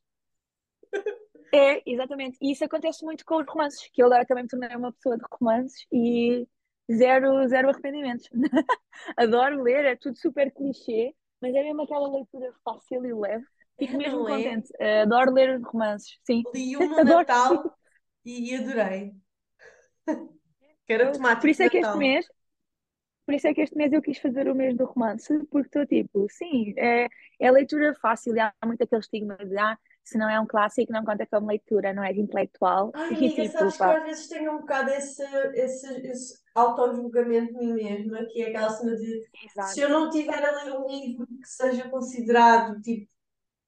É, exatamente. E isso acontece muito com os romances, que eu agora também me tornei uma pessoa de romances e zero, zero arrependimentos. Adoro ler, é tudo super clichê, mas é mesmo aquela leitura fácil e leve. Fico mesmo é? contente. Adoro ler romances, sim. Li um no Natal e adorei. Que era temático Por isso é que este mês, por isso é que este mês eu quis fazer o mês do romance, porque estou tipo, sim, é, é leitura fácil, e há muito aquele estigma de ah, se não é um clássico, não conta como leitura, não é de intelectual. Ai, e, amiga, tipo, sabes pá. que às vezes tenho um bocado esse, esse, esse auto-julgamento de mim mesma, que é aquela cena de Exato. se eu não tiver a ler um livro que seja considerado tipo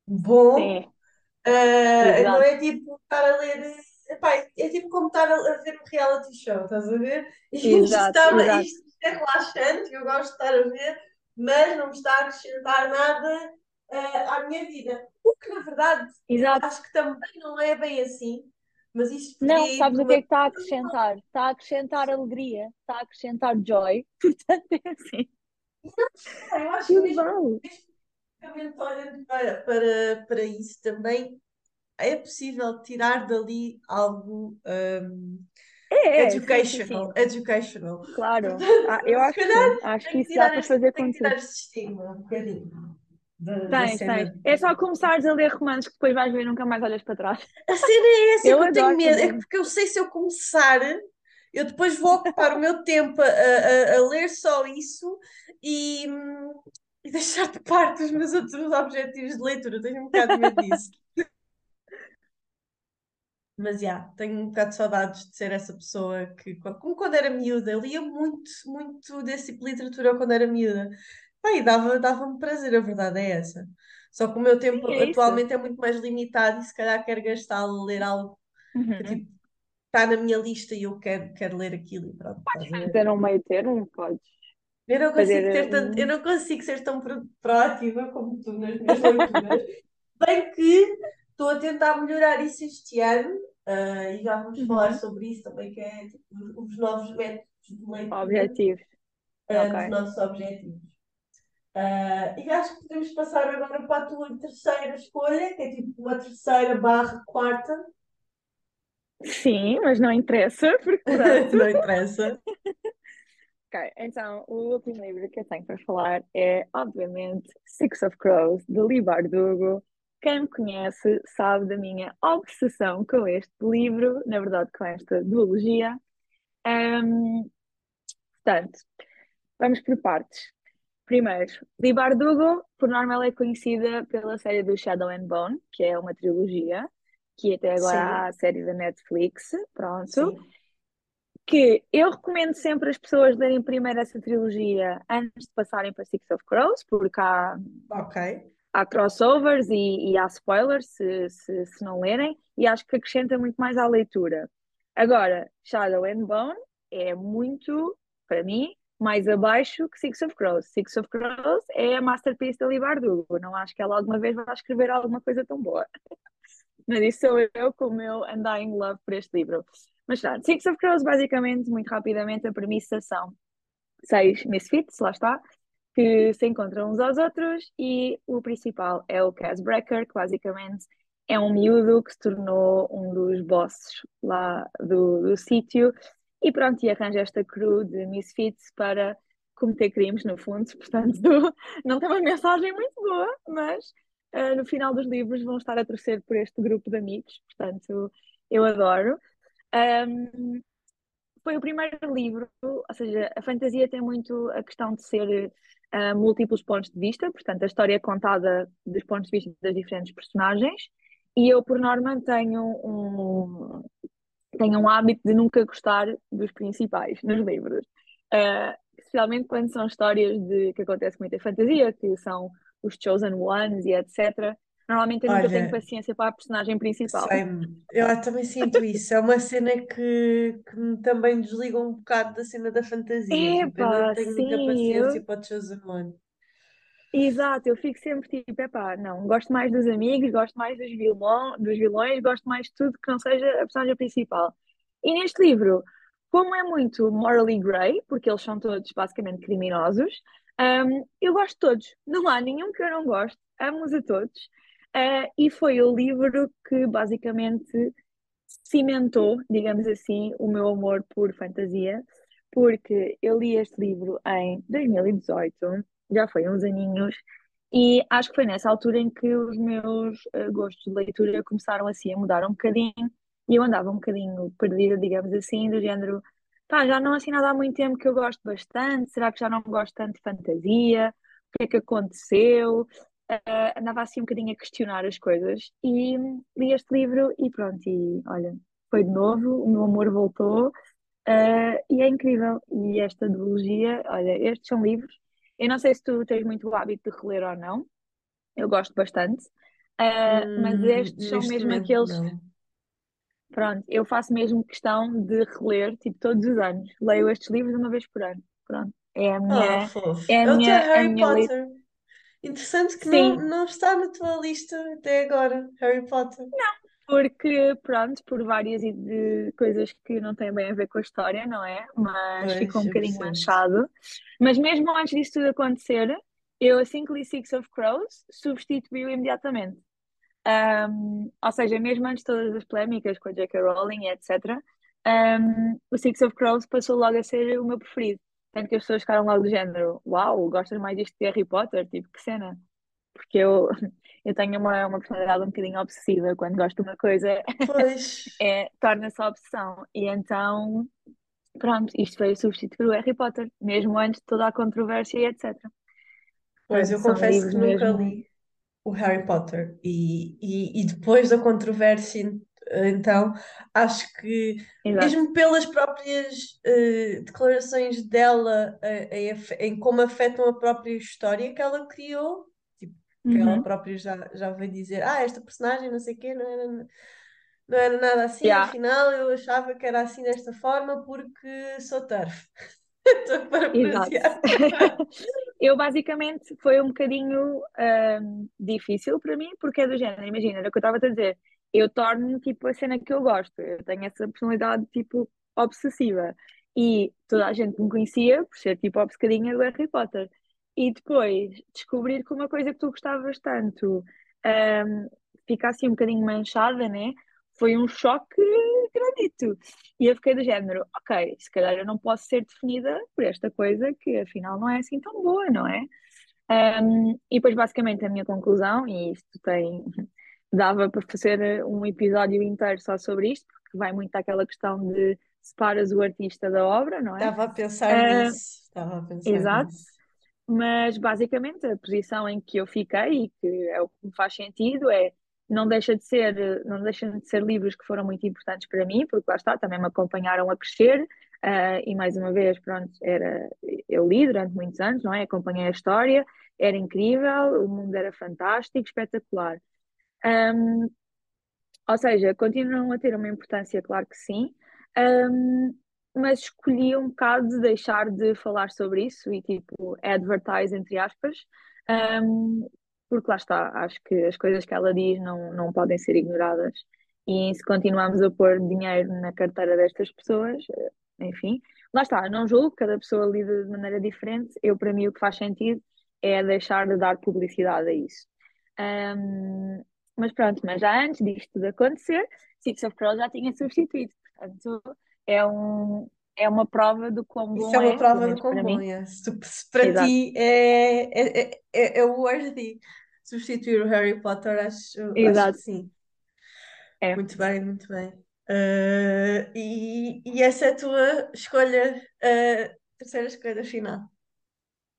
bom, uh, não é tipo estar a ler epá, é tipo como estar a, ver um reality show, estás a ver? E exato, isto, está, isto é relaxante, eu gosto de estar a ver, mas não me está a acrescentar nada uh, à minha vida. O que na verdade exato. acho que também não é bem assim. Mas isto não, sabes o que é que está a acrescentar? Está a acrescentar alegria, está a acrescentar joy, portanto é assim. Não, eu acho que mesmo, mesmo olhando para, para, para isso também é possível tirar dali algo um, é, é, educational, sim, sim. educational. Claro, ah, eu acho que, acho que isso dá para fazer com tirar esse estigma um bocadinho. Tens, tens. É só começares a ler romances que depois vais ver e nunca mais olhas para trás. A cena é essa eu que eu tenho medo, é porque eu sei se eu começar, eu depois vou ocupar o meu tempo a, a, a ler só isso e, e deixar de parte os meus outros objetivos de leitura. Tenho um bocado de medo disso. Mas já, yeah, tenho um bocado de saudades de ser essa pessoa que, como quando era miúda, eu lia muito, muito desse tipo de literatura quando era miúda. Pai, dava, dava-me prazer, a verdade é essa. Só que o meu tempo é atualmente é muito mais limitado e se calhar quero gastá-lo a ler algo uhum. que tipo, está na minha lista e eu quero, quero ler aquilo e pronto. Podes fazer um meio termo, podes. Eu não, consigo ter tanto, eu não consigo ser tão proativa como tu nas minhas leituras. Bem que estou a tentar melhorar isso este ano uh, e já vamos uhum. falar sobre isso também, que é tipo, os novos métodos de leitura. Objetivos. Uh, okay. Dos nossos objetivos. Uh, e acho que podemos passar agora para a tua terceira escolha, que é tipo uma terceira barra quarta. Sim, mas não interessa, porque não interessa. ok, então o último livro que eu tenho para falar é, obviamente, Six of Crows, de Lee Bardugo. Quem me conhece sabe da minha obsessão com este livro, na verdade, com esta duologia. Um, portanto, vamos por partes. Primeiro, Lee Bardugo, por norma, ela é conhecida pela série do Shadow and Bone, que é uma trilogia, que até agora Sim. há a série da Netflix, pronto. Sim. Que eu recomendo sempre as pessoas lerem primeiro essa trilogia antes de passarem para Six of Crows, porque há, okay. há crossovers e, e há spoilers se, se, se não lerem, e acho que acrescenta muito mais à leitura. Agora, Shadow and Bone é muito, para mim, mais abaixo que Six of Crows. Six of Crows é a masterpiece da Lee Bardugo. Não acho que ela alguma vez vá escrever alguma coisa tão boa. Mas isso sou eu com o meu Undying Love por este livro. Mas tá, Six of Crows, basicamente, muito rapidamente, a premissa são seis misfits, lá está, que se encontram uns aos outros e o principal é o Cas Brecker, que basicamente é um miúdo que se tornou um dos bosses lá do, do sítio e pronto, e arranja esta crew de misfits para cometer crimes, no fundo, portanto, não tem uma mensagem muito boa, mas uh, no final dos livros vão estar a torcer por este grupo de amigos, portanto, eu adoro. Um, foi o primeiro livro, ou seja, a fantasia tem muito a questão de ser uh, múltiplos pontos de vista, portanto, a história é contada dos pontos de vista das diferentes personagens, e eu, por norma, tenho um, tenham um hábito de nunca gostar dos principais nos livros. Uh, especialmente quando são histórias de que acontece muito em fantasia, que são os Chosen Ones e etc. Normalmente eu nunca Olha, tenho paciência para a personagem principal. Eu também sinto isso. É uma cena que, que me também desliga um bocado da cena da fantasia. Epa, eu não tenho sim, muita paciência eu... para o Chosen One. Exato, eu fico sempre tipo, epá, não, gosto mais dos amigos, gosto mais dos, vilão, dos vilões, gosto mais de tudo que não seja a personagem principal. E neste livro, como é muito morally grey, porque eles são todos basicamente criminosos, um, eu gosto de todos, não há nenhum que eu não gosto, amo-os a todos. Uh, e foi o livro que basicamente cimentou, digamos assim, o meu amor por fantasia, porque eu li este livro em 2018 já foi uns aninhos, e acho que foi nessa altura em que os meus uh, gostos de leitura começaram assim a mudar um bocadinho, e eu andava um bocadinho perdida, digamos assim, do género, pá, já não assim nada há muito tempo que eu gosto bastante, será que já não gosto tanto de fantasia? O que é que aconteceu? Uh, andava assim um bocadinho a questionar as coisas e li este livro e pronto, e olha, foi de novo, o meu amor voltou uh, e é incrível. E esta duologia, olha, estes são livros eu não sei se tu tens muito o hábito de reler ou não, eu gosto bastante, uh, mas estes são mesmo aqueles. Não. Pronto, eu faço mesmo questão de reler, tipo, todos os anos. Leio estes livros uma vez por ano. Pronto. É a minha. Oh. É a É minha, a Harry minha li- Potter. Interessante que não, Sim, não está na tua lista até agora, Harry Potter. Porque, pronto, por várias de coisas que não têm bem a ver com a história, não é? Mas ficou Pois, um bocadinho manchado. Mas mesmo antes disso tudo acontecer, eu, assim que li Six of Crows, substituí-o imediatamente. Um, ou seja, mesmo antes de todas as polémicas com a J.K. Rowling e etc., um, o Six of Crows passou logo a ser o meu preferido. Tanto que as pessoas ficaram logo do género: Uau, gostas mais disto que Harry Potter? Tipo, que cena. Porque eu, eu tenho uma, uma personalidade um bocadinho obsessiva. Quando gosto de uma coisa, é, torna-se obsessão. E então, pronto, isto veio substituir o Harry Potter, mesmo antes de toda a controvérsia e etc. pois eu são confesso que nunca mesmo. li o Harry Potter e, e, e depois da controvérsia, então, acho que Exato. mesmo pelas próprias eh, declarações dela em, afe- em como afetam a própria história que ela criou, que ela Uhum. própria já, já veio dizer, ah, esta personagem não sei o quê, não era, não era nada assim, Yeah, afinal eu achava que era assim desta forma porque sou turf. Estou a exato. parafrasear. Eu basicamente foi um bocadinho ahm, difícil para mim, porque é do género, imagina, era o que eu estava a dizer, eu torno tipo a cena que eu gosto, eu tenho essa personalidade tipo obsessiva e toda a gente me conhecia por ser tipo obcecadinha do Harry Potter. E depois descobrir que uma coisa que tu gostavas tanto ahm, fica assim um bocadinho manchada, né? Foi um choque grandito. E eu fiquei do género, ok, se calhar eu não posso ser definida por esta coisa que afinal não é assim tão boa, não é? Um, e depois, basicamente, a minha conclusão, e isto tem, dava para fazer um episódio inteiro só sobre isto, porque vai muito àquela questão de separas o artista da obra, não é? Estava a pensar Uh, nisso. Estava a pensar exato, nisso. Mas basicamente a posição em que eu fiquei, e que é o que me faz sentido, é não deixa de ser, não deixam de ser livros que foram muito importantes para mim, porque lá está, também me acompanharam a crescer, uh, e mais uma vez, pronto, era, eu li durante muitos anos, não é? Acompanhei a história, era incrível, o mundo era fantástico, espetacular. Um, ou seja, continuam a ter uma importância, claro que sim, um, mas escolhi um bocado de deixar de falar sobre isso e tipo advertise entre aspas, um, porque lá está, acho que as coisas que ela diz não, não podem ser ignoradas. E se continuarmos a pôr dinheiro na carteira destas pessoas, enfim, lá está, não julgo, cada pessoa lida de maneira diferente. Eu, para mim, o que faz sentido é deixar de dar publicidade a isso. Um, mas pronto, mas já antes disto tudo acontecer, Six of Crows já tinha substituído. Portanto, é, um, é uma prova do quão Isso bom é uma é, prova menos quão para bom é. Se, para Exato. ti é, é, é, é, é worthy substituir o Harry Potter, acho, acho que Exato. sim. É. Muito bem, muito bem. Uh, e, e essa é a tua escolha, uh, terceira escolha final.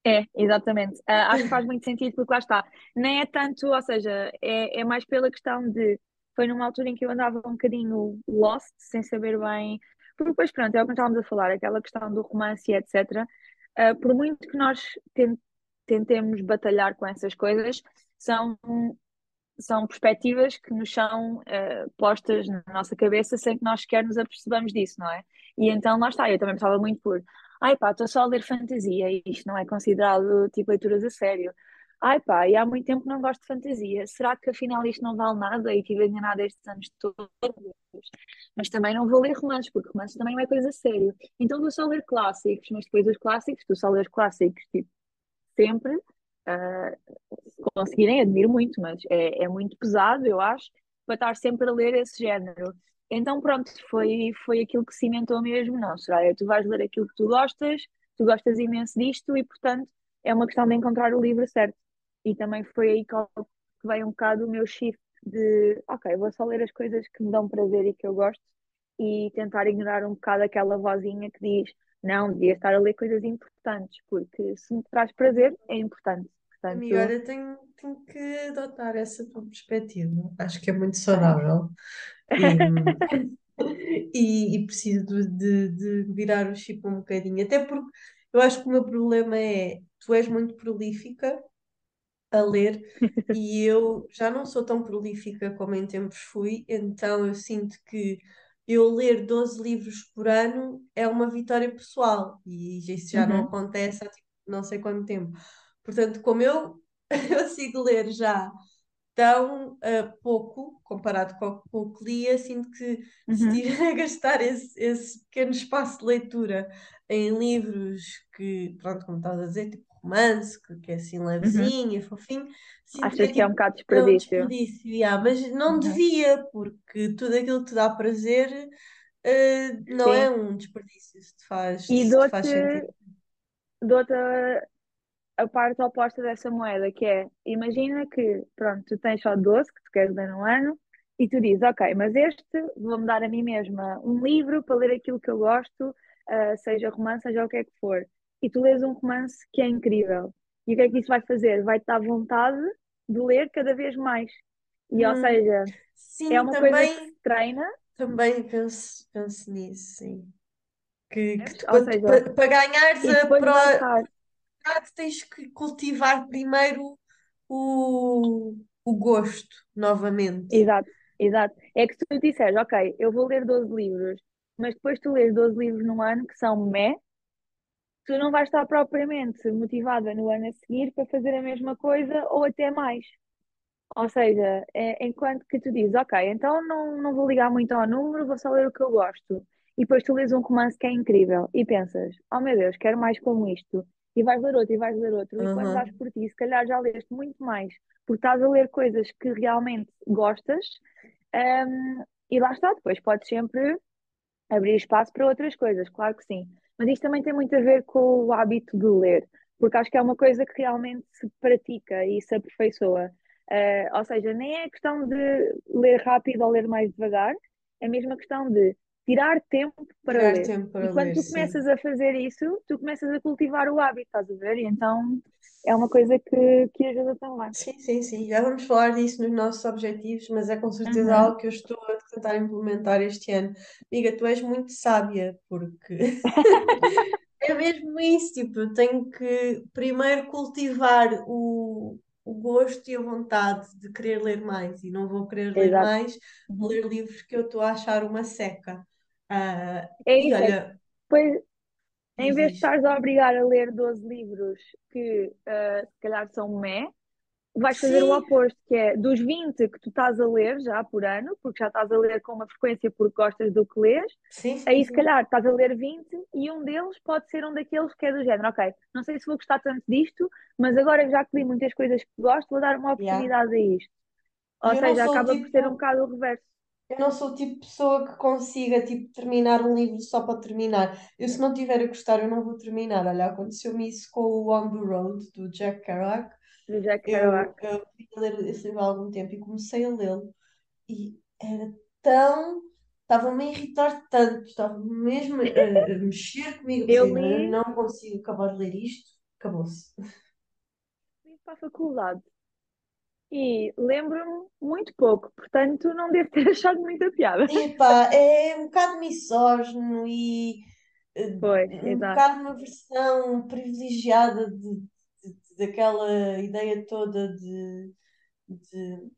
É, exatamente. Uh, acho que faz muito sentido porque lá está. Nem é tanto, ou seja, é, é mais pela questão de. Foi numa altura em que eu andava um bocadinho lost, sem saber bem. Porque depois, pronto, é o que estávamos a falar, aquela questão do romance e etc. Uh, por muito que nós tentemos batalhar com essas coisas, são, são perspectivas que nos são uh, postas na nossa cabeça sem que nós sequer nos apercebamos disso, não é? E então lá está, eu também estava muito por ai pá, estou só a ler fantasia, isto não é considerado tipo leituras a sério. Ai pá, e há muito tempo não gosto de fantasia, será que afinal isto não vale nada e tive enganada estes anos todos? Mas também não vou ler romances, porque romances também não é coisa séria. Então vou só ler clássicos, mas depois dos clássicos, tu só lês clássicos, tipo, sempre. Uh, se conseguirem, admiro muito, mas é, é muito pesado, eu acho, para estar sempre a ler esse género. Então, pronto, foi, foi aquilo que cimentou mesmo. Não, Soraya, tu vais ler aquilo que tu gostas, tu gostas imenso disto e, portanto, é uma questão de encontrar o livro certo. E também foi aí que veio um bocado o meu shift de, ok, vou só ler as coisas que me dão prazer e que eu gosto e tentar ignorar um bocado aquela vozinha que diz, não, devia estar a ler coisas importantes, porque se me traz prazer, é importante. Portanto, Amiga, olha, tenho, tenho que adotar essa tua perspectiva. Acho que é muito saudável. E, e, e preciso de, de virar o chip um bocadinho. Até porque eu acho que o meu problema é tu és muito prolífica a ler e eu já não sou tão prolífica como em tempos fui, então eu sinto que eu ler 12 livros por ano é uma vitória pessoal e isso já não Uhum. acontece há tipo, não sei quanto tempo. Portanto, como eu consigo ler já tão uh, pouco comparado com o que lia, sinto que se Uhum. tiver a gastar esse, esse pequeno espaço de leitura em livros que, pronto, como estás a dizer, tipo romance, que, que é assim Uhum. levezinho, fofinho, sinto Achas que que é é um tipo bocado é um desperdício? desperdício, yeah, mas não Uhum. devia, porque tudo aquilo que te dá prazer uh, não é Sim. um desperdício, se te faz, E se te faz sentido. dou-te a, a parte oposta dessa moeda, que é, imagina que, pronto, tu tens só 12 que tu queres ler no ano, e tu dizes, ok, mas este vou-me dar a mim mesma um livro para ler aquilo que eu gosto, uh, seja romance, seja o que é que for. E tu lês um romance que é incrível. E o que é que isso vai fazer? Vai-te dar vontade de ler cada vez mais. E, ou Hum, seja, é sim, uma coisa que também, se treina, também penso, penso nisso, sim. Que, que percebes? tu- Ou quando- seja, pa- para ganhares a depois vai pro- estar verdade, tens que cultivar primeiro o, o gosto, novamente. Exato, exato. É que se tu disseres, ok, eu vou ler 12 livros, mas depois tu lês 12 livros num ano que são meh, tu não vais estar propriamente motivada no ano a seguir para fazer a mesma coisa ou até mais. Ou seja, é, enquanto que tu dizes, ok, então não, não vou ligar muito ao número, vou só ler o que eu gosto. E depois tu lês um romance que é incrível e pensas, oh meu Deus, quero mais como isto. E vais ler outro e vais ler outro. E quando Uhum. por ti, se calhar já leste muito mais, porque estás a ler coisas que realmente gostas. hum, e lá está, depois podes sempre abrir espaço para outras coisas, claro que sim. Mas isto também tem muito a ver com o hábito de ler, porque acho que é uma coisa que realmente se pratica e se aperfeiçoa. Eh, ou seja, nem é questão de ler rápido ou ler mais devagar, é mesmo a questão de tirar tempo para Tirar ler. tempo E para quando ler, tu sim. começas a fazer isso, tu começas a cultivar o hábito, estás a ver? E então é uma coisa que, que ajuda também. Sim, sim, sim. Já vamos falar disso nos nossos objetivos, mas é com certeza Uhum. algo que eu estou a tentar implementar este ano. Amiga, tu és muito sábia, porque é mesmo isso, tipo, eu tenho que primeiro cultivar o, o gosto e a vontade de querer ler mais, e não vou querer ler Exato. mais, vou Uhum. ler livros que eu estou a achar uma seca. Ah, É e isso, é olha, depois Em diz vez de estares a obrigar a ler 12 livros que ah, se calhar são meh, vais fazer o Sim, oposto, que é dos 20 que tu estás a ler já por ano, porque já estás a ler com uma frequência porque gostas do que lês, sim, sim, aí se calhar estás a ler 20 e um deles pode ser um daqueles que é do género, ok, não sei se vou gostar tanto disto, mas agora já que li muitas coisas que gosto, vou dar uma Yeah. oportunidade a isto. Ou eu seja, o acaba por ser um tipo. bocado o reverso. Eu não sou o tipo de pessoa que consiga tipo, terminar um livro só para terminar. Eu, se não tiver a gostar, eu não vou terminar. Olha, aconteceu-me isso com o On the Road, do Jack Kerouac. Do Jack Kerouac. Eu, eu ler esse livro há algum tempo e comecei a lê-lo. E era tão. Estava-me a irritar tanto, estava mesmo a, a mexer comigo. Eu li, não consigo acabar de ler isto. Acabou-se. para a faculdade. E lembro-me muito pouco, portanto não devo ter achado muita piada. Epá, é um bocado misógino e eh, Pois, um exato, bocado uma versão privilegiada de, de- daquela ideia toda de, de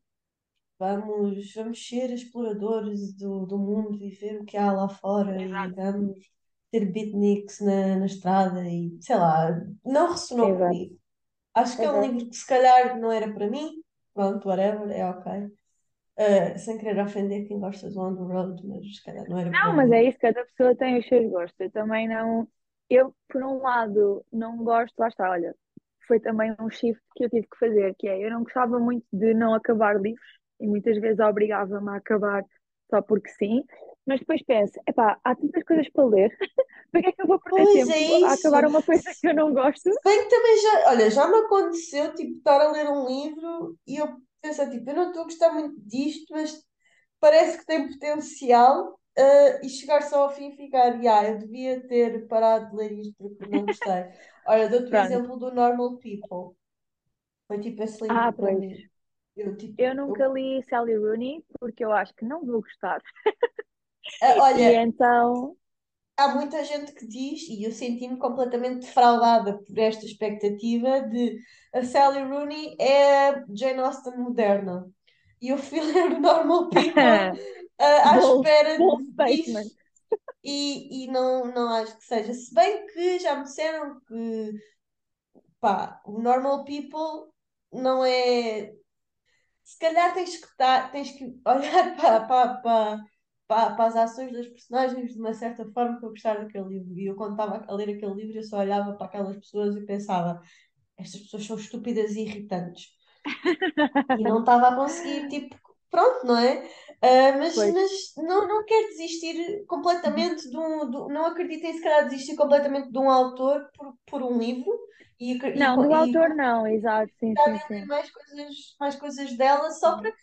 vamos, vamos ser exploradores do, do mundo e ver o que há lá fora e exato, vamos ter beatniks na, na estrada e sei lá, não ressonou exato. comigo. Acho que é um livro que se calhar não era para mim, pronto, whatever, é ok. Eh, sem querer ofender quem gosta do On the Road, mas se calhar não era Não, mas é isso, cada pessoa tem os seus gostos. Eu também não. Eu, por um lado, não gosto, lá está, olha, foi também um shift que eu tive que fazer, que é eu não gostava muito de não acabar livros e muitas vezes obrigava-me a acabar só porque sim, mas depois penso, epá, há tantas coisas para ler, para que é que eu vou perder Pois é tempo a isso. acabar uma coisa que eu não gosto? Bem que também já, olha, já me aconteceu, tipo, estar a ler um livro e eu pensar, tipo, eu não estou a gostar muito disto, mas parece que tem potencial, eh, e chegar só ao fim e ficar, ah, eu devia ter parado de ler isto porque não gostei. Olha, dou-te o Pronto. exemplo do Normal People. Foi tipo esse Ah, livro para pois. mim. Eu, Eu tipo, nunca eu, li Sally Rooney porque eu acho que não vou gostar. ah, E olha, então, há muita gente que diz, e eu senti-me completamente defraudada por esta expectativa de a Sally Rooney é a Jane Austen moderna. e fui ler Normal People uh, à espera statement. E, e não, não acho que seja. Se bem que já me disseram que pá, o Normal People não é. Se calhar tens que, tá, tens que olhar para, para, para, para, para as ações das personagens de uma certa forma para gostar daquele livro. E eu, quando estava a ler aquele livro, eu só olhava para aquelas pessoas e pensava: estas pessoas são estúpidas e irritantes. E não estava a conseguir, tipo, pronto, não é? Uh, mas Pois. mas não, não quero desistir completamente de um. de- não acredito em se calhar desistir completamente de um autor por, por um livro. E, e Não, co- do e autor não, exato, sim, sim, sim. mais coisas, mais coisas dela só para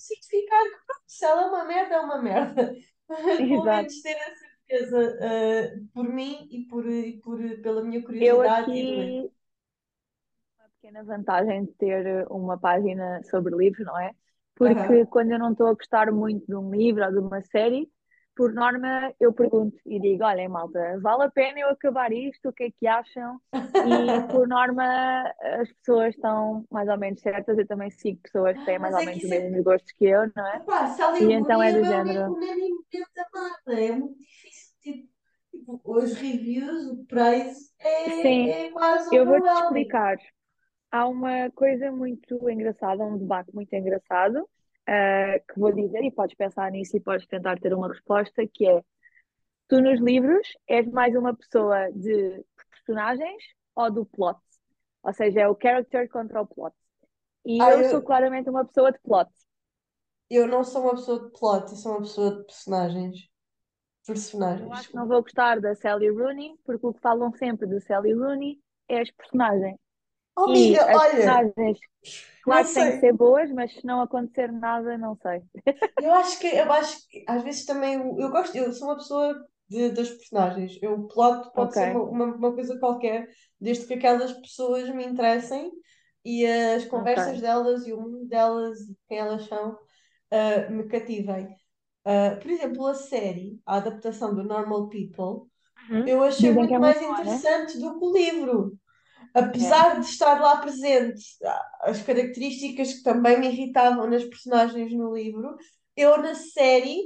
certificar que pronto, se ela é uma merda, é uma merda. Pelo menos ter a certeza uh, por mim e, por, e por, pela minha Eu curiosidade e de ler. aqui uma pequena vantagem de ter uma página sobre livros, não é? Porque Aham. quando eu não estou a gostar muito de um livro ou de uma série, por norma eu pergunto e digo: olhem, malta, vale a pena eu acabar isto? O que é que acham? E por norma as pessoas estão mais ou menos certas. Eu também sigo pessoas que têm mais mas ou é que menos os é. mesmos gostos que eu, não é? Opa, Sally E então é do é género. É muito difícil. Tipo, tipo, os reviews, o praise Sim, é, é quase eu vou-te explicar. Há uma coisa muito engraçada, um debate muito engraçado, ah, que vou dizer, e podes pensar nisso e podes tentar ter uma resposta, que é, tu nos livros és mais uma pessoa de personagens ou do plot? Ou seja, é o character contra o plot. E Ah, eu sou eu, claramente uma pessoa de plot. eu não sou uma pessoa de plot, eu sou uma pessoa de personagens. Eu Personagens, acho que não vou gostar da Sally Rooney, porque o que falam sempre de Sally Rooney é as personagens. Oh, E amiga, as olha, personagens, claro que têm que ser boas, mas se não acontecer nada, não sei. Eu acho que, eu acho que às vezes também eu, gosto, eu sou uma pessoa de, das personagens. Eu, o plot pode ser Ok, uma, uma, coisa qualquer, desde que aquelas pessoas me interessem e as conversas ok. delas e o mundo delas e quem elas são, ah, me cativem. Ah, por exemplo, a série, a adaptação do Normal People, Uhum. eu achei Dizem muito é mais boa, né? interessante do que o livro É. apesar de estar lá presente ah, as características que também me irritavam nas personagens no livro, eu na série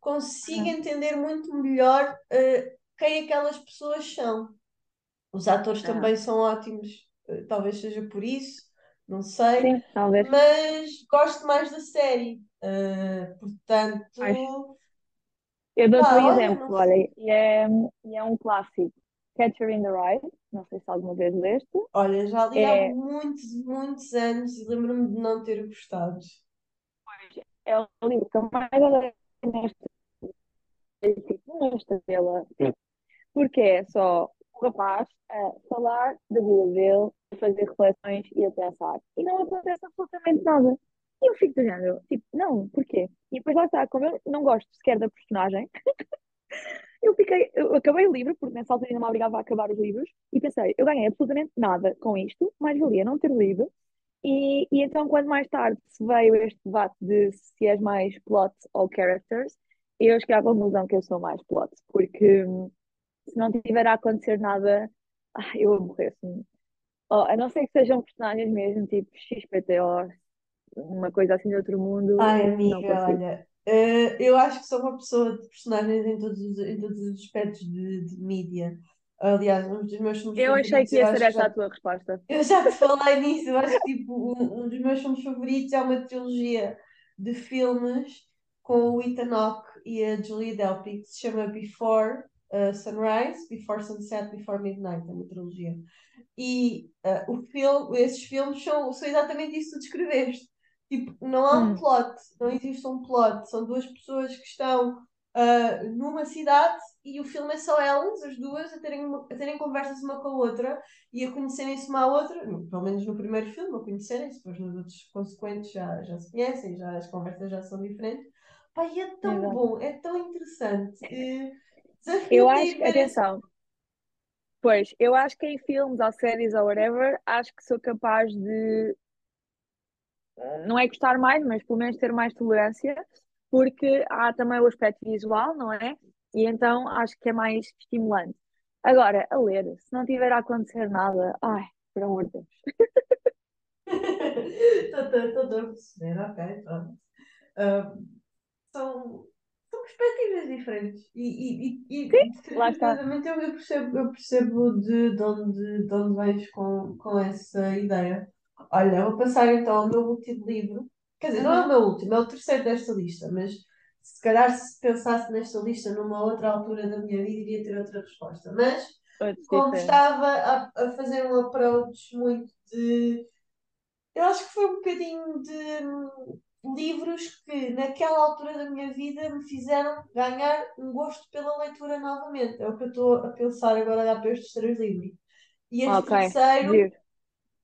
consigo Uhum. entender muito melhor eh, quem aquelas pessoas são. Os atores É. também são ótimos, eh, talvez seja por isso, não sei, Sim, talvez. mas gosto mais da série. Mas portanto, eu dou-te um exemplo, olha, e é, e é um clássico. Catcher in the Rye, não sei se alguma vez leste. Olha, já li há É, muitos, muitos anos e lembro-me de não ter gostado. é o livro que eu mais adoro nesta, tipo, estrela. Porque é só o rapaz a falar da vida dele, a fazer reflexões e a pensar. E não acontece absolutamente nada. E eu fico do género, tipo, não, porquê? E depois lá está, como eu não gosto sequer da personagem, eu fiquei, eu acabei o livro, porque nessa altura ainda me obrigava a acabar os livros, e pensei, eu ganhei absolutamente nada com isto, mais valia não ter lido. E, e então, quando mais tarde se veio este debate de se és mais plot ou characters, eu cheguei à conclusão que eu sou mais plot, porque hum, se não tiver a acontecer nada, ah, eu aborreço-me. Oh, a não ser que sejam personagens mesmo, tipo XPT ou uma coisa assim de outro mundo, Ai, amiga, olha, eh, eu acho que sou uma pessoa de personagens em todos os, em todos os aspectos de, de mídia. Aliás, um dos meus filmes Eu achei que ia ser essa a já, tua resposta. eu já te falei nisso, eu acho que tipo, um, um dos meus filmes favoritos é uma trilogia de filmes com o Ethan Hawke e a Julia Delpy, que se chama Before eh, Sunrise, Before Sunset, Before Midnight, é uma trilogia. E ah, o filme, esses filmes são, são exatamente isso que tu descreveste. Tipo, não há um Hum, plot, não existe um plot. São duas pessoas que estão ah, numa cidade e o filme é só elas, as duas, a terem, a terem conversas uma com a outra e a conhecerem-se uma à outra, pelo menos no primeiro filme, a conhecerem-se, depois nos outros consequentes já, já se conhecem, já as conversas já são diferentes. E é tão exato. bom, é tão interessante. Eh, Eu acho que, atenção, pois, eu acho que em filmes ou séries ou whatever, acho que sou capaz de, não é gostar mais, mas pelo menos ter mais tolerância, porque há também o aspecto visual, não é? E então acho que é mais estimulante. Agora, a ler, se não tiver a acontecer nada, ai, por amor de Deus. Estou a perceber, ok, pronto. Um, são, são perspectivas diferentes. E, e, e, Sim, lá está. Eu, eu, percebo, eu percebo de, de, onde, de onde vens com, com essa ideia. Olha, vou passar então ao meu último livro. Quer dizer, não é o meu último, é o terceiro desta lista, mas se calhar se pensasse nesta lista numa outra altura da minha vida, iria ter outra resposta. Mas, como estava a, a fazer um approach muito de. Eu acho que foi um bocadinho de livros que naquela altura da minha vida me fizeram ganhar um gosto pela leitura novamente. É o que eu estou a pensar agora olhar para estes três livros. E este okay. terceiro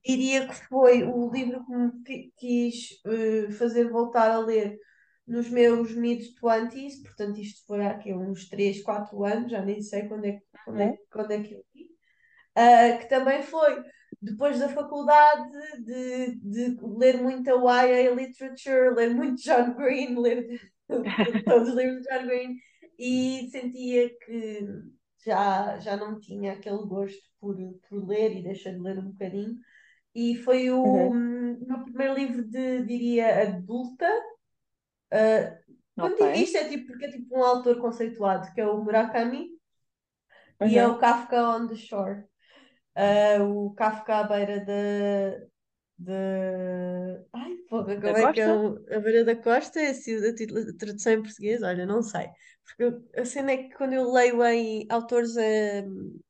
diria que foi o livro que me quis uh, fazer voltar a ler nos meus mid-20s, portanto isto foi há aqui uns 3, 4 anos, já nem sei quando é, quando é, quando é que eu li, uh, que também foi depois da faculdade de, de ler muita YA literature, ler muito John Green, ler todos os livros de John Green, e sentia que já, já não tinha aquele gosto por, por ler e deixei de ler um bocadinho. E foi o uhum. meu primeiro livro de, diria, adulta. Uh, quando okay. digo isto é tipo, porque é tipo um autor conceituado, que é o Murakami, uhum. e é o Kafka on the Shore. Uh, o Kafka à beira da. De... Ai, porra, como da é que é o... a beira da costa? É assim a tradução em português? Olha, não sei. Porque a cena é que quando eu leio em autores uh,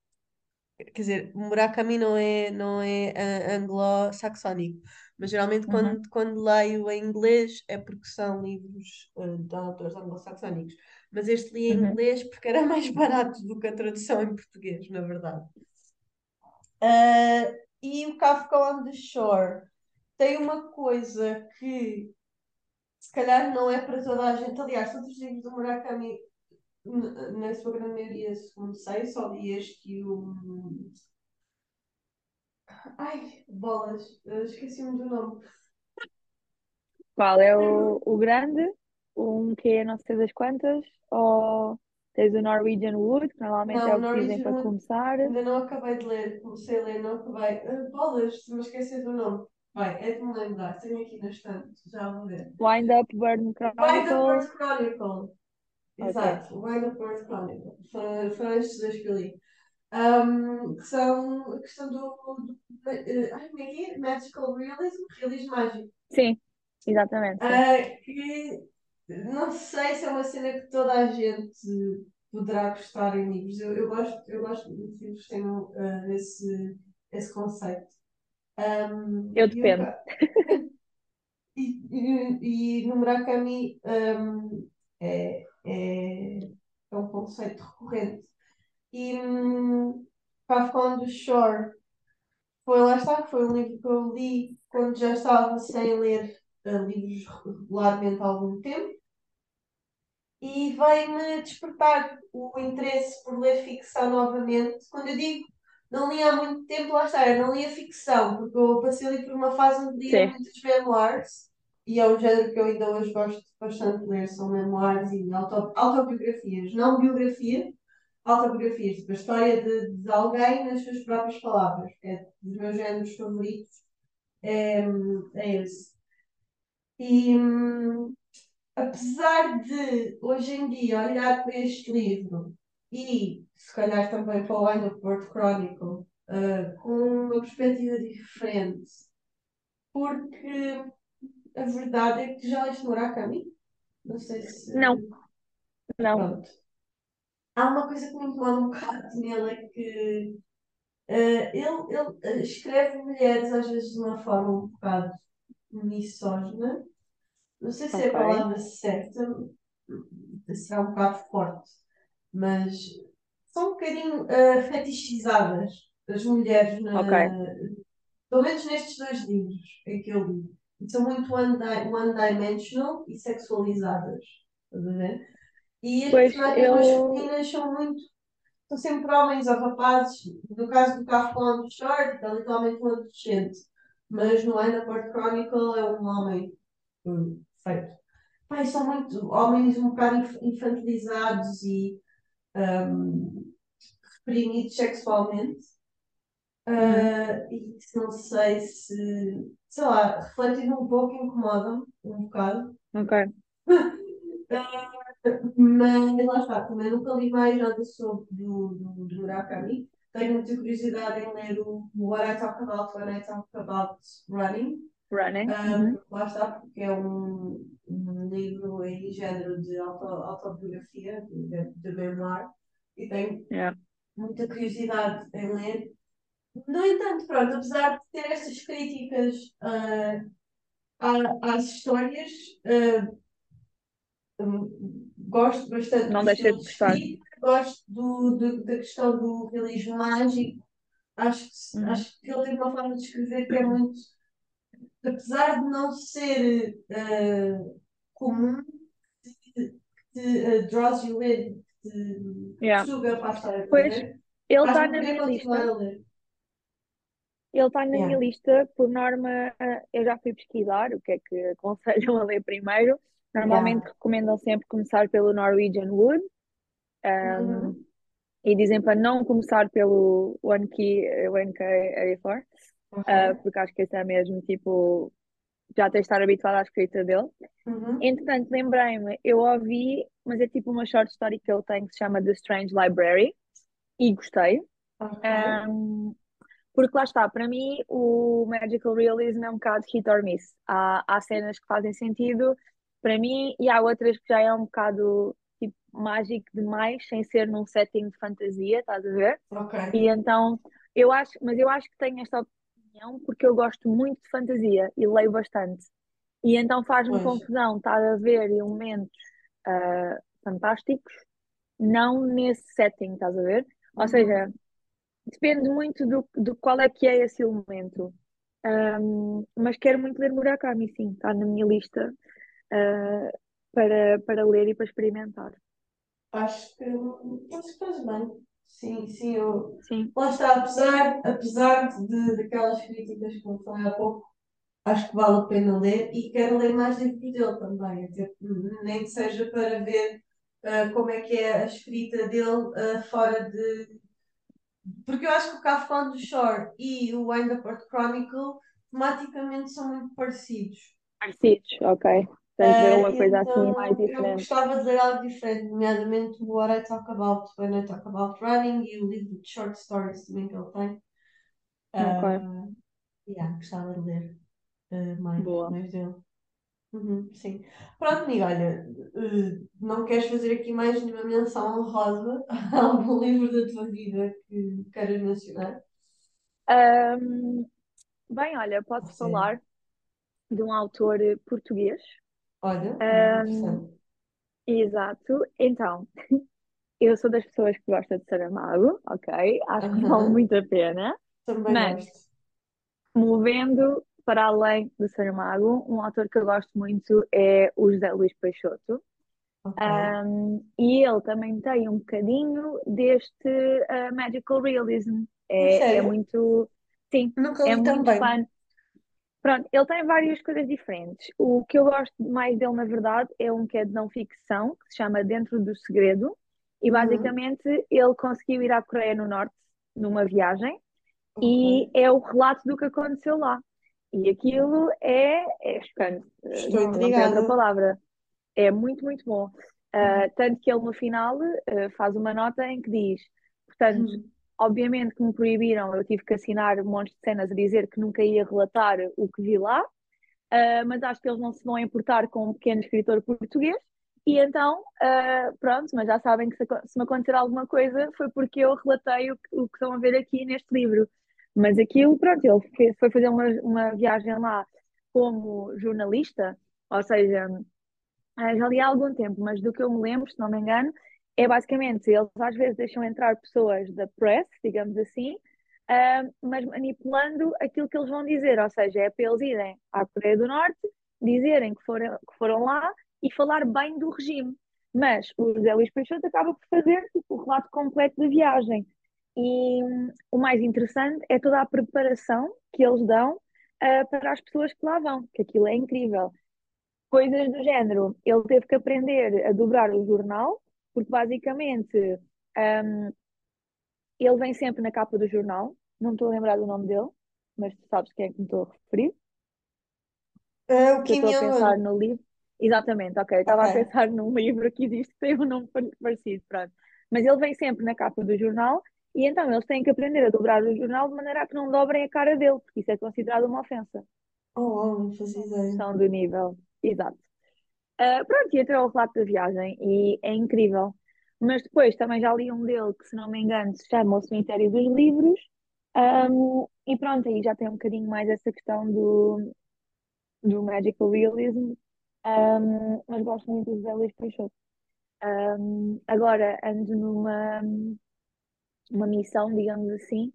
quer dizer, Murakami não é, não é uh, anglo-saxónico, mas geralmente uhum. quando, quando leio em inglês é porque são livros uh, de autores anglo-saxónicos. Mas este li em uhum. inglês porque era mais barato do que a tradução em português, na verdade. Uh, e o Kafka on the Shore tem uma coisa que se calhar não é para toda a gente. Aliás, todos os livros do Murakami na sua grande maioria, segundo sei, só li este e o. Ai, bolas, esqueci-me do nome. Qual é o, o grande? Um que é não sei das quantas? Ou tens o Norwegian Wood, que normalmente não, é o que dizem para começar? Ainda não acabei de ler, comecei a ler, não acabei. Uh, bolas, se me esqueci do nome. Vai, é de me lembrar, tenho aqui na estante, já vou ver. Wind Up Burn Chronicle. Wind Up Burn Chronicle. Exato, o Wild Bird Chronicle. Foram, foram estes dois que eu li. Um, que são a questão do, do uh, ai, como é que é? Magical Realism, realismo mágico. Sim, exatamente. Uh, que não sei se é uma cena que toda a gente poderá gostar em livros. Eu, eu gosto, eu gosto de livros que tenham uh, esse, esse conceito. Um, eu dependo. E, e, e, no Murakami um, é, é, é um conceito recorrente. E um, Kafka do Shore foi, lá está, foi um livro que eu li quando já estava sem ler uh, livros regularmente há algum tempo e veio-me despertar o interesse por ler ficção novamente. Quando eu digo não li há muito tempo, lá está, eu não li a ficção, porque eu passei ali por uma fase onde lia muitos memoirs e é um género que eu ainda hoje gosto bastante de ler, são memoirs e auto, autobiografias, não biografia, autobiografias, tipo a história de, de alguém nas suas próprias palavras, é dos meus géneros favoritos, é, é esse. E apesar de hoje em dia olhar para este livro e se calhar também para o World Chronicle uh, com uma perspectiva diferente, porque a verdade é que já leste Murakami? Não sei se. Não. Não. Pronto. Há uma coisa que me incomoda um bocado nele, é que uh, ele, ele eh, escreve mulheres às vezes de uma forma um bocado misógina. Não sei se okay. é a palavra certa, será um bocado forte, mas são um bocadinho uh, fetichizadas as mulheres, na, okay. pelo menos nestes dois livros em que eu li são muito one-dimensional e sexualizadas. Estás a ver? E as pois personagens eu... femininas são muito. são sempre homens ou rapazes. No caso do Kafka on Short, é literalmente um adolescente. Mas no End Port Chronicle é um homem hum, feito. Pai, são muito homens um bocado infantilizados e um, reprimidos sexualmente. Uh, e não sei se, sei lá, refletindo um pouco, incomoda-me um bocado. Ok. mas lá está, também nunca li mais nada sobre do, do, do Murakami. Tenho muita curiosidade em ler o What I Talk About When I Talk About Running. Running. Uh, uhum. Lá está, porque é um, um livro em género de auto, autobiografia, de, de memoir, e tenho yeah. muita curiosidade em ler. No entanto, pronto, apesar de ter estas críticas uh, às histórias, uh, gosto bastante Não deixa de gostar. gosto do, do, da questão do realismo mágico. Acho que, uhum. acho que ele tem uma forma de escrever que é muito. Apesar de não ser uh, comum, que te uh, draws you in, que te yeah. suga para a história. Pois, ele está na minha lista. Ele está na yeah. minha lista, por norma, eu já fui pesquisar o que é que aconselham a ler primeiro. Normalmente yeah. recomendam sempre começar pelo Norwegian Wood um, uhum. e dizem para não começar pelo One Key, One K84, uhum. uh, porque acho que esse é mesmo tipo. Já de estar habituado à escrita dele. Uhum. Entretanto, lembrei-me, eu ouvi, mas é tipo uma short story que ele tem que se chama The Strange Library e gostei. Okay. Um, porque lá está, para mim o Magical Realism é um bocado hit or miss. Há, há cenas que fazem sentido para mim e há outras que já é um bocado tipo, mágico demais, sem ser num setting de fantasia, estás a ver? Ok. E então, eu acho, mas eu acho que tenho esta opinião porque eu gosto muito de fantasia e leio bastante. E então faz-me confusão estar a ver elementos uh, fantásticos, não nesse setting, estás a ver? Ou uhum. seja, Depende muito do, do qual é que é esse elemento. Um, mas quero muito ler Murakami, sim, está na minha lista uh, para, para ler e para experimentar. Acho que, acho que faz bem. Sim, sim, eu. Sim. Lá está, apesar, apesar de, daquelas críticas que eu falei há pouco, acho que vale a pena ler e quero ler mais livros dele também, até, nem que seja para ver uh, como é que é a escrita dele uh, fora de, porque eu acho que o Kafka do Shore e o Wind Up Chronicle tematicamente são muito parecidos. Parecidos, ok. De ver uma coisa assim então, mais diferente. Eu gostava de ler algo diferente, nomeadamente o What I Talk About When I Talk About Running e o livro de short stories também que ele tem. Ok. Uh, yeah, gostava de ler uh, mais, Boa. mais dele. Uhum, sim. Pronto, amiga, olha, uh, não queres fazer aqui mais nenhuma menção honrosa a algum livro da tua vida que queiras mencionar? Um, bem, olha, posso Sim. falar de um autor português. Olha, um, exato. Então, eu sou das pessoas que gosta de Saramago, ok? Acho que vale muito a pena. Também mas, gosto. movendo para além do Saramago, um autor que eu gosto muito é o José Luís Peixoto. Okay. Um, e ele também tem um bocadinho deste uh, magical realism. É, é muito. Sim, Nunca é muito também. fã. Pronto, ele tem várias coisas diferentes. O que eu gosto mais dele, na verdade, é um que é de não ficção, que se chama Dentro do Segredo. E uhum. basicamente uhum. ele conseguiu ir à Coreia do Norte numa viagem okay. e é o relato do que aconteceu lá. E aquilo é, é chocante. Estou não, não tem outra palavra. É muito, muito bom. Uh, tanto que ele no final uh, faz uma nota em que diz, portanto, uhum. obviamente que me proibiram, eu tive que assinar um monte de cenas a dizer que nunca ia relatar o que vi lá, uh, mas acho que eles não se vão importar com um pequeno escritor português, e então, pronto, mas já sabem que se, se, me acontecer alguma coisa foi porque eu relatei o que, o que estão a ver aqui neste livro. Mas aquilo, pronto, ele foi fazer uma, uma viagem lá como jornalista, ou seja, eh, já li há algum tempo, mas do que eu me lembro, se não me engano, é basicamente, eles às vezes deixam entrar pessoas da press, digamos assim, uh, mas manipulando aquilo que eles vão dizer, ou seja, é para eles irem à Coreia do Norte, dizerem que foram, que foram lá e falar bem do regime. Mas o José Luís Peixoto acaba por fazer tipo, o relato completo da viagem. E hum, o mais interessante é toda a preparação que eles dão uh, para as pessoas que lá vão, que aquilo é incrível. Coisas do género, ele teve que aprender a dobrar o jornal, porque basicamente um, ele vem sempre na capa do jornal, não estou a lembrar do nome dele, mas tu sabes quem é que me estou a referir. Uh, o que Kim estou a pensar Jong-un. no livro. Exatamente, ok. Estava a Ok. pensar num livro que existe que tem um nome par- parecido, pronto. Mas ele vem sempre na capa do jornal e então eles têm que aprender a dobrar o jornal de maneira a que não dobrem a cara dele, porque isso é considerado uma ofensa. Oh, oh, não fazia ideia. noção do nível. Exato. Ah, pronto, e entrou o relato da viagem e é incrível. Mas depois também já li um dele que, se não me engano, se chama O Cemitério dos Livros. Ahm, e pronto, aí já tem um bocadinho mais essa questão do, do magical realism. Ahm, mas gosto muito do José Luís Peixoto. Ahm, agora ando numa uma missão, digamos assim,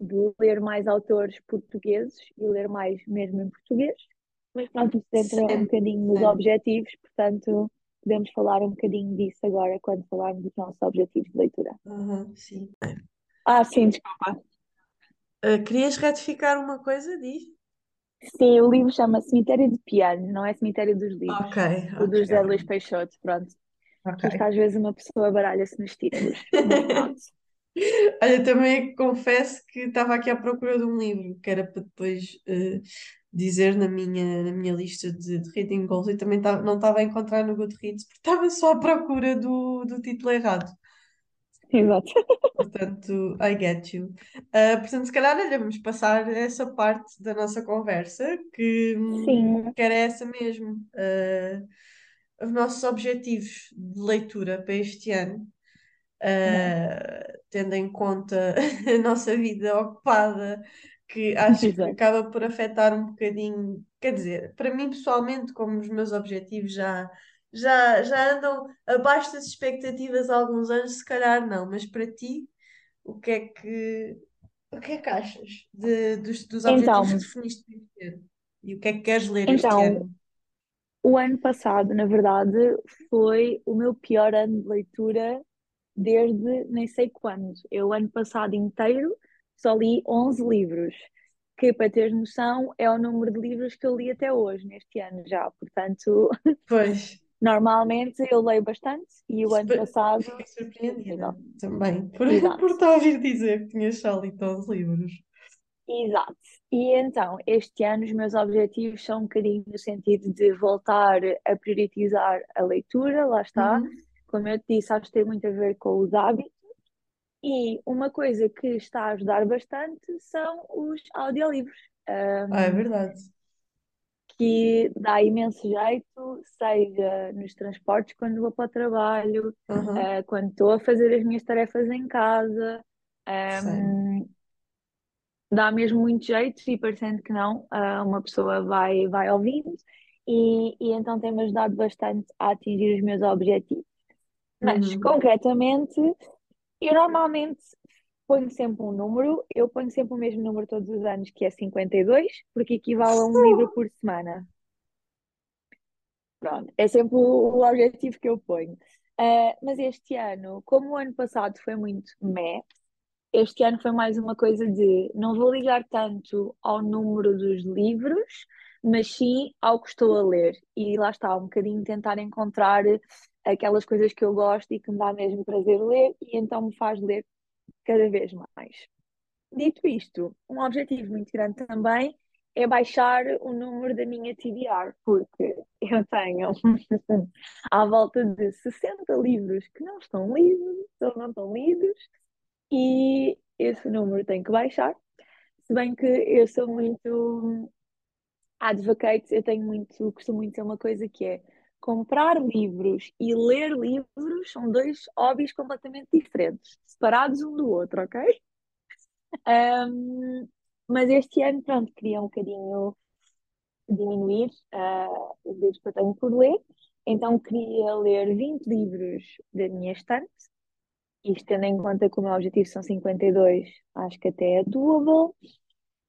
de ler mais autores portugueses e ler mais mesmo em português. Mas pronto, isso entra um Sempre, bocadinho nos sempre. objetivos, portanto, podemos falar um bocadinho disso agora quando falarmos dos nossos objetivos de leitura. Aham, sim. Ah, sim, desculpa. Uh, querias retificar uma coisa? Diz? Sim, o livro chama Cemitério de Piano, não é Cemitério dos Livros. Ok, O do ok, José Luís. Peixoto, pronto. Que isto às vezes uma pessoa baralha-se nos títulos, mas pronto. Olha, também confesso que estava aqui à procura de um livro que era para depois uh, dizer na minha, na minha lista de, de reading goals e também tava- não estava a encontrar no Goodreads porque estava só à procura do, do título errado. Exato. Portanto, I get you. Uh, portanto, se calhar, olha, vamos passar essa parte da nossa conversa que, hum, Sim, que era essa mesmo. Uh, os nossos objetivos de leitura para este ano. Tendo em conta a nossa vida ocupada, que acho que exato. acaba por afetar um bocadinho. Quer dizer, para mim pessoalmente, como os meus objetivos já, já, já andam abaixo das expectativas há alguns anos, se calhar não, mas para ti, o que é que, o que é que achas de- dos, dos objetivos que Então, definiste para este ano? E o que é que queres ler este então, ano? O ano passado, na verdade, foi o meu pior ano de leitura desde nem sei quando. Eu, ano passado inteiro, só li 11 livros, que, para teres noção, é o número de livros que eu li até hoje, neste ano já. Portanto, Pois, normalmente eu leio bastante e o ano super- passado, fiquei surpreendida também por, Exato. por te ouvir dizer que tinhas só lido 11 livros. Exato. E então, este ano os meus objetivos são um bocadinho no sentido de voltar a priorizar a leitura, lá está. Uhum. Como eu te disse, acho que tem muito a ver com os hábitos. E uma coisa que está a ajudar bastante são os audiolivros, Ah, é um, verdade. que dá imenso jeito, seja nos transportes quando vou para o trabalho, Uhum. uh, quando estou a fazer as minhas tarefas em casa. Um, dá mesmo muito jeito e parecendo que não, ah, uma pessoa vai, vai ouvindo e, e então tem-me ajudado bastante a atingir os meus objetivos. Mas, Uhum. concretamente, eu normalmente ponho sempre um número, eu ponho sempre o mesmo número todos os anos, que é 52, porque equivale a um livro por semana. Pronto, é sempre o, o objetivo que eu ponho. Ah, mas este ano, como o ano passado foi muito meh, este ano foi mais uma coisa de não vou ligar tanto ao número dos livros, mas sim ao que estou a ler. E lá está, um bocadinho tentar encontrar aquelas coisas que eu gosto e que me dá mesmo prazer ler, e então me faz ler cada vez mais. Dito isto, um objetivo muito grande também é baixar o número da minha TBR, porque eu tenho à volta de 60 livros que não estão lidos ou não estão lidos e esse número tem que baixar. Se bem que eu sou muito advocate, eu tenho muito, costumo muito ser uma coisa que é comprar livros e ler livros são dois hobbies completamente diferentes, separados um do outro, ok? Um, mas este ano, pronto, queria um bocadinho diminuir uh, os livros que eu tenho por ler, então queria ler 20 livros da minha estante isto tendo em conta que o meu objetivo são 52, acho que até é doable.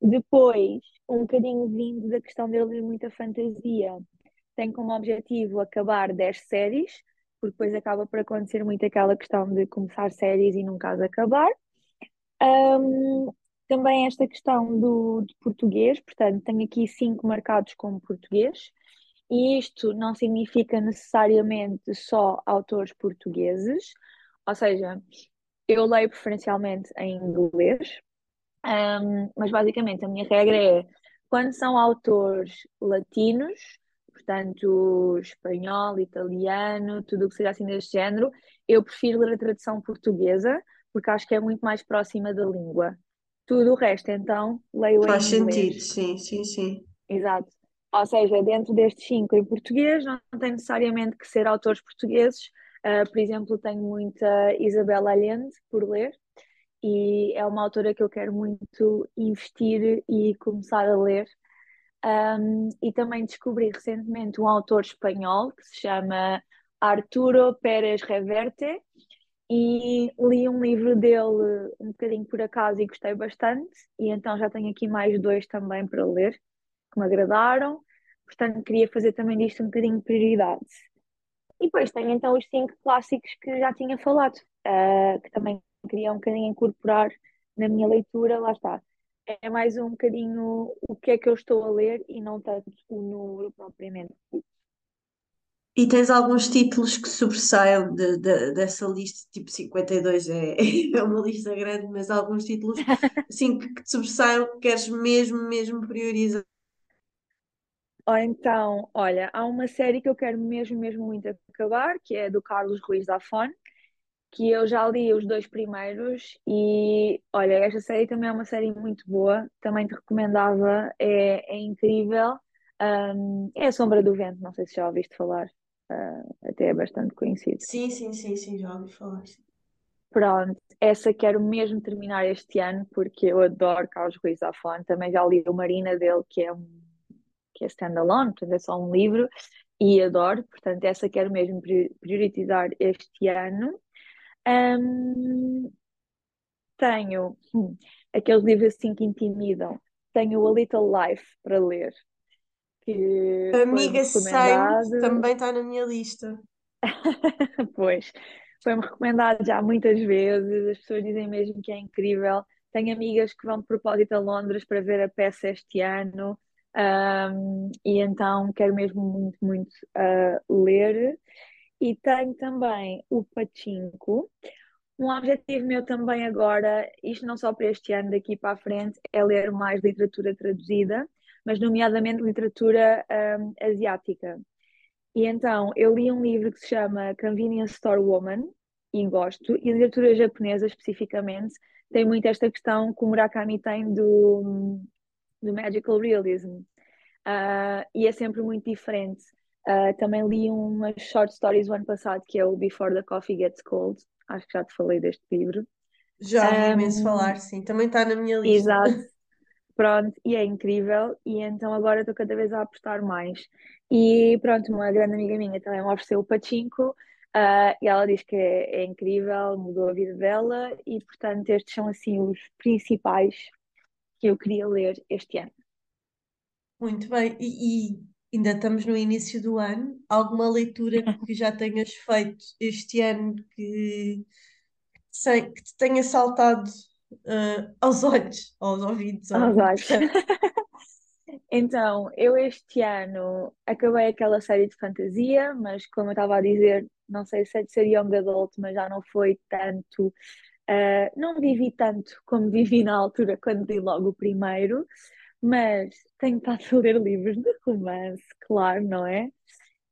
Depois, um bocadinho vindo da questão de eu ler muita fantasia, tenho como objetivo acabar 10 séries, porque depois acaba por acontecer muito aquela questão de começar séries e nunca as acabar. Um, também esta questão do, de português, portanto, tenho aqui cinco marcados como português, e isto não significa necessariamente só autores portugueses, ou seja, eu leio preferencialmente em inglês, Um, mas basicamente a minha regra é quando são autores latinos, portanto espanhol, italiano, tudo o que seja assim deste género, eu prefiro ler a tradução portuguesa, porque acho que é muito mais próxima da língua. Tudo o resto, então, leio Faz em inglês. sentido, sim, sim, sim. Exato. Ou seja, dentro destes cinco em português, não tem necessariamente que ser autores portugueses. Uh, por exemplo, tenho muita Isabel Allende por ler e é uma autora que eu quero muito investir e começar a ler. Um, e também descobri recentemente um autor espanhol que se chama Arturo Pérez Reverte e li um livro dele um bocadinho por acaso e gostei bastante e então já tenho aqui mais dois também para ler que me agradaram, portanto queria fazer também disto um bocadinho de prioridade. E depois tenho então os cinco clássicos que já tinha falado, uh, que também queria um bocadinho incorporar na minha leitura, lá está. É mais um bocadinho o que é que eu estou a ler e não tanto o número propriamente. E tens alguns títulos que sobressaiam de, de, dessa lista, tipo 52 é, é uma lista grande, mas alguns títulos assim que, que te sobressaiam que queres mesmo, mesmo priorizar. Ou então, olha, há uma série que eu quero mesmo, mesmo muito acabar, que é do Carlos Ruiz Zafón, que eu já li os dois primeiros e, olha, esta série também é uma série muito boa, também te recomendava, é, é incrível. Um, é A Sombra do Vento, não sei se já ouviste falar, uh, até é bastante conhecido. Sim, sim, sim, sim, já ouvi falar. Pronto, essa quero mesmo terminar este ano porque eu adoro Carlos Ruiz Zafón, também já li o Marina dele, que é um que é standalone, portanto é só um livro, e adoro, portanto essa quero mesmo priorizar este ano. Um, tenho hum, aqueles livros assim que intimidam, tenho A Little Life para ler. Que Amiga Saint também está na minha lista. pois, foi-me recomendado já muitas vezes, as pessoas dizem mesmo que é incrível. Tenho amigas que vão de propósito a Londres para ver a peça este ano. Um, e então quero mesmo muito, muito uh, ler. E tenho também o Pachinko. Um objetivo meu também agora, isto não só para este ano, daqui para a frente, é ler mais literatura traduzida, mas nomeadamente literatura um, asiática. E então, eu li um livro que se chama Convenience Store Woman, e gosto, e a literatura japonesa especificamente tem muito esta questão que o Murakami tem do, do magical realism. Uh, e é sempre muito diferente. Uh, também li umas short stories o ano passado, que é o Before the Coffee Gets Cold. Acho que já te falei deste livro. Já ouvi um, imenso falar, sim. Também está na minha lista. Exato. Pronto, e é incrível. E então agora estou cada vez a apostar mais. E pronto, uma grande amiga minha também me ofereceu o Pachinko. Uh, e ela diz que é, é, incrível, mudou a vida dela e portanto estes são assim os principais que eu queria ler este ano. Muito bem. E, e ainda estamos no início do ano. Alguma leitura que já tenhas feito este ano que, sei, que te tenha saltado uh, aos olhos, aos ouvidos? Aos olhos. Então, eu este ano acabei aquela série de fantasia, mas como eu estava a dizer, não sei se é de ser young adult, mas já não foi tanto, uh, não vivi tanto como vivi na altura quando li logo o primeiro, mas tenho estado a ler livros de romance, claro, não é?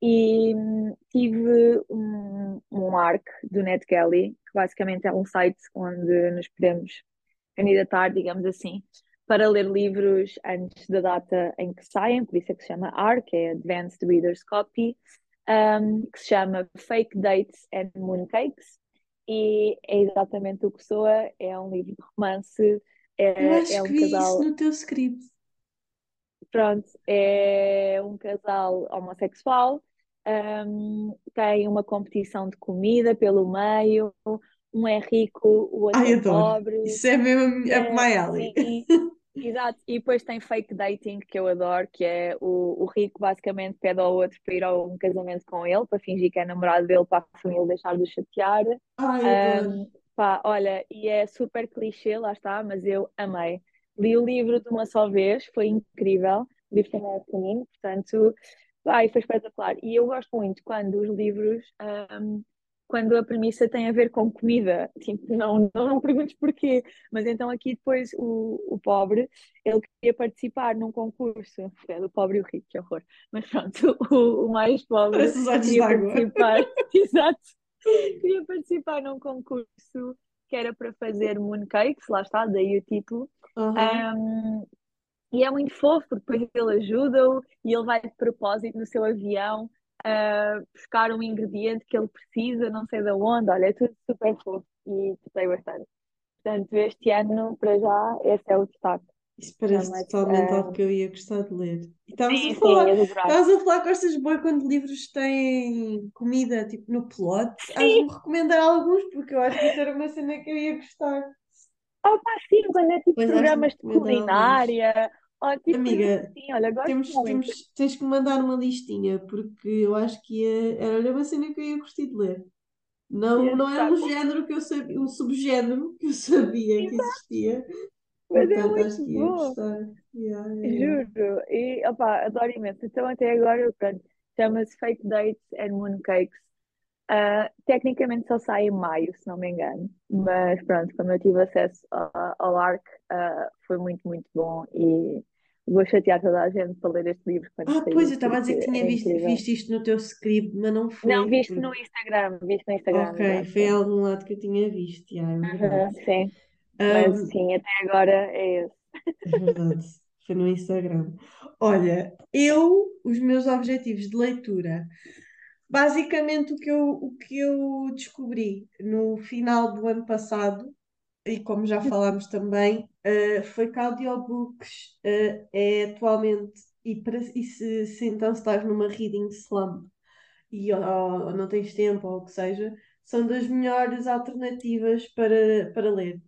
E hum, tive um, um ARC do NetGalley, que basicamente é um site onde nos podemos candidatar, digamos assim, para ler livros antes da data em que saem, por isso é que se chama ARC, é Advanced Reader's Copy, um, que se chama Fake Dates and Mooncakes, e é exatamente o que soa, é um livro de romance, é, Eu acho é um que vi casal... isso no teu script. Pronto, é um casal homossexual, um, tem uma competição de comida pelo meio, um é rico, o outro Ai, é pobre. Isso é mesmo é my alley. sim, exato. E depois tem fake dating, que eu adoro, que é o, o rico basicamente pede ao outro para ir a um casamento com ele, para fingir que é namorado dele, para a família deixar de chatear. Ai. Um, pá, olha, e é super clichê, lá está, mas eu amei. Li o livro de uma só vez, foi incrível. O livro também é pequenino, portanto, ai, foi espetacular. E eu gosto muito quando os livros um, quando a premissa tem a ver com comida. Tipo, não, não, não perguntes porquê. Mas então aqui depois o, o pobre, ele queria participar num concurso. É do pobre e o rico, que horror. Mas pronto, o, o mais pobre queria participar. Exato. Queria participar num concurso que era para fazer mooncakes, lá está, daí o título. Uhum. Um, e é muito fofo, porque depois ele ajuda-o e ele vai de propósito no seu avião uh, buscar um ingrediente que ele precisa, não sei de onde. Olha, é tudo super fofo e gostei bastante. Portanto, este ano, para já, esse é o destaque. Isso parece Não, totalmente uh... algo que eu ia gostar de ler. E estavas a falar, estavas a falar gostas boi quando livros têm comida, tipo no plot. Has-me recomendar alguns, porque eu acho que isso era uma cena que eu ia gostar. Oh, pá, sim, quando é tipo pois programas de culinária, Oh, tipo, Amiga, assim, olha, temos, temos, tens que mandar uma listinha, porque eu acho que ia, era uma cena que eu ia gostar de ler. Não, não é um género que eu sabia, um subgénero que eu sabia que existia. Mas é muito acho que ia bom. gostar. Yeah, yeah. Juro. E opa, adoro imenso. Então até agora, pronto, chama-se Fake Dates and Mooncakes. Uh, tecnicamente só sai em maio, se não me engano. Mas pronto, como eu tive acesso ao ARC, uh, foi muito, muito bom e vou chatear toda a gente para ler este livro. Ah, pois, eu estava a dizer que tinha é visto, visto isto no teu script, mas não foi. Não, visto no Instagram, visto no Instagram. Ok, foi em algum lado que eu tinha visto, já, é sim, mas sim, até agora é esse. É verdade, foi no Instagram. Olha, eu, os meus objetivos de leitura, basicamente o que eu, o que eu descobri no final do ano passado e como já falámos também, uh, foi que audiobooks uh, é atualmente, e, para, e se, se, então estás numa reading slump e ou, ou, não tens tempo ou o que seja, são das melhores alternativas para, para ler.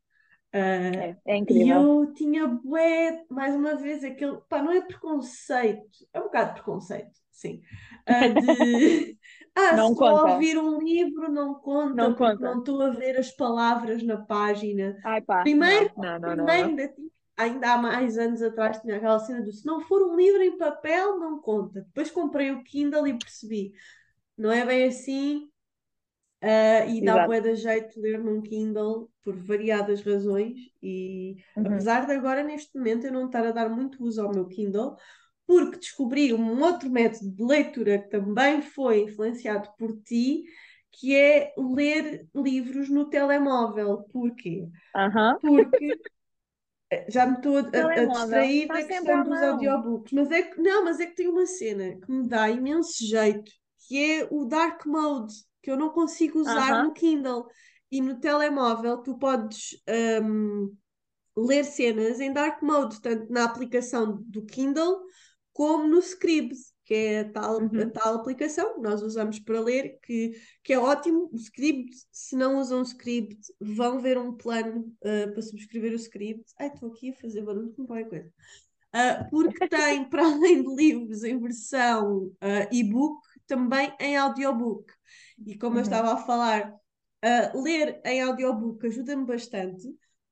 Uh, é, é incrível. E eu tinha bué, mais uma vez, aquele, pá, não é preconceito, é um bocado preconceito, sim, uh, de ah, não se estou a ouvir um livro, não conta, não conta. não estou a ver as palavras na página. Ai, pá, primeiro, não, não, não, primeiro ainda, ainda há mais anos atrás tinha aquela cena do se não for um livro em papel, não conta. Depois comprei o Kindle e percebi, não é bem assim. Uh, e dá bué de jeito ler num Kindle por variadas razões e uhum. apesar de agora neste momento eu não estar a dar muito uso ao meu Kindle porque descobri um outro método de leitura que também foi influenciado por ti, que é ler livros no telemóvel. Porquê? Uhum. Porque eh, já me estou a, a distrair da questão dos audiobooks, mas é que não, mas é que tem uma cena que me dá imenso jeito, que é o dark mode, que eu não consigo usar uhum. no Kindle. E no telemóvel tu podes um, ler cenas em dark mode, tanto na aplicação do Kindle como no Scribd, que é a tal, uhum. a tal aplicação que nós usamos para ler, que, que é ótimo. O Scribd, se não usam o Scribd, vão ver um plano uh, para subscrever o Scribd. Ai, estou aqui a fazer barulho com qualquer coisa. Uh, porque tem, para além de livros em versão uh, e-book, também em audiobook. E como uhum. eu estava a falar, ler em audiobook ajuda-me bastante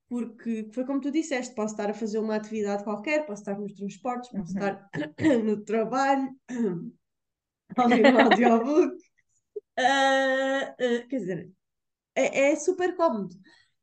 porque foi como tu disseste, posso estar a fazer uma atividade qualquer, posso estar nos transportes, posso uhum. estar no trabalho, ouvir um audiobook. Uh, uh, quer dizer, é, é super cómodo.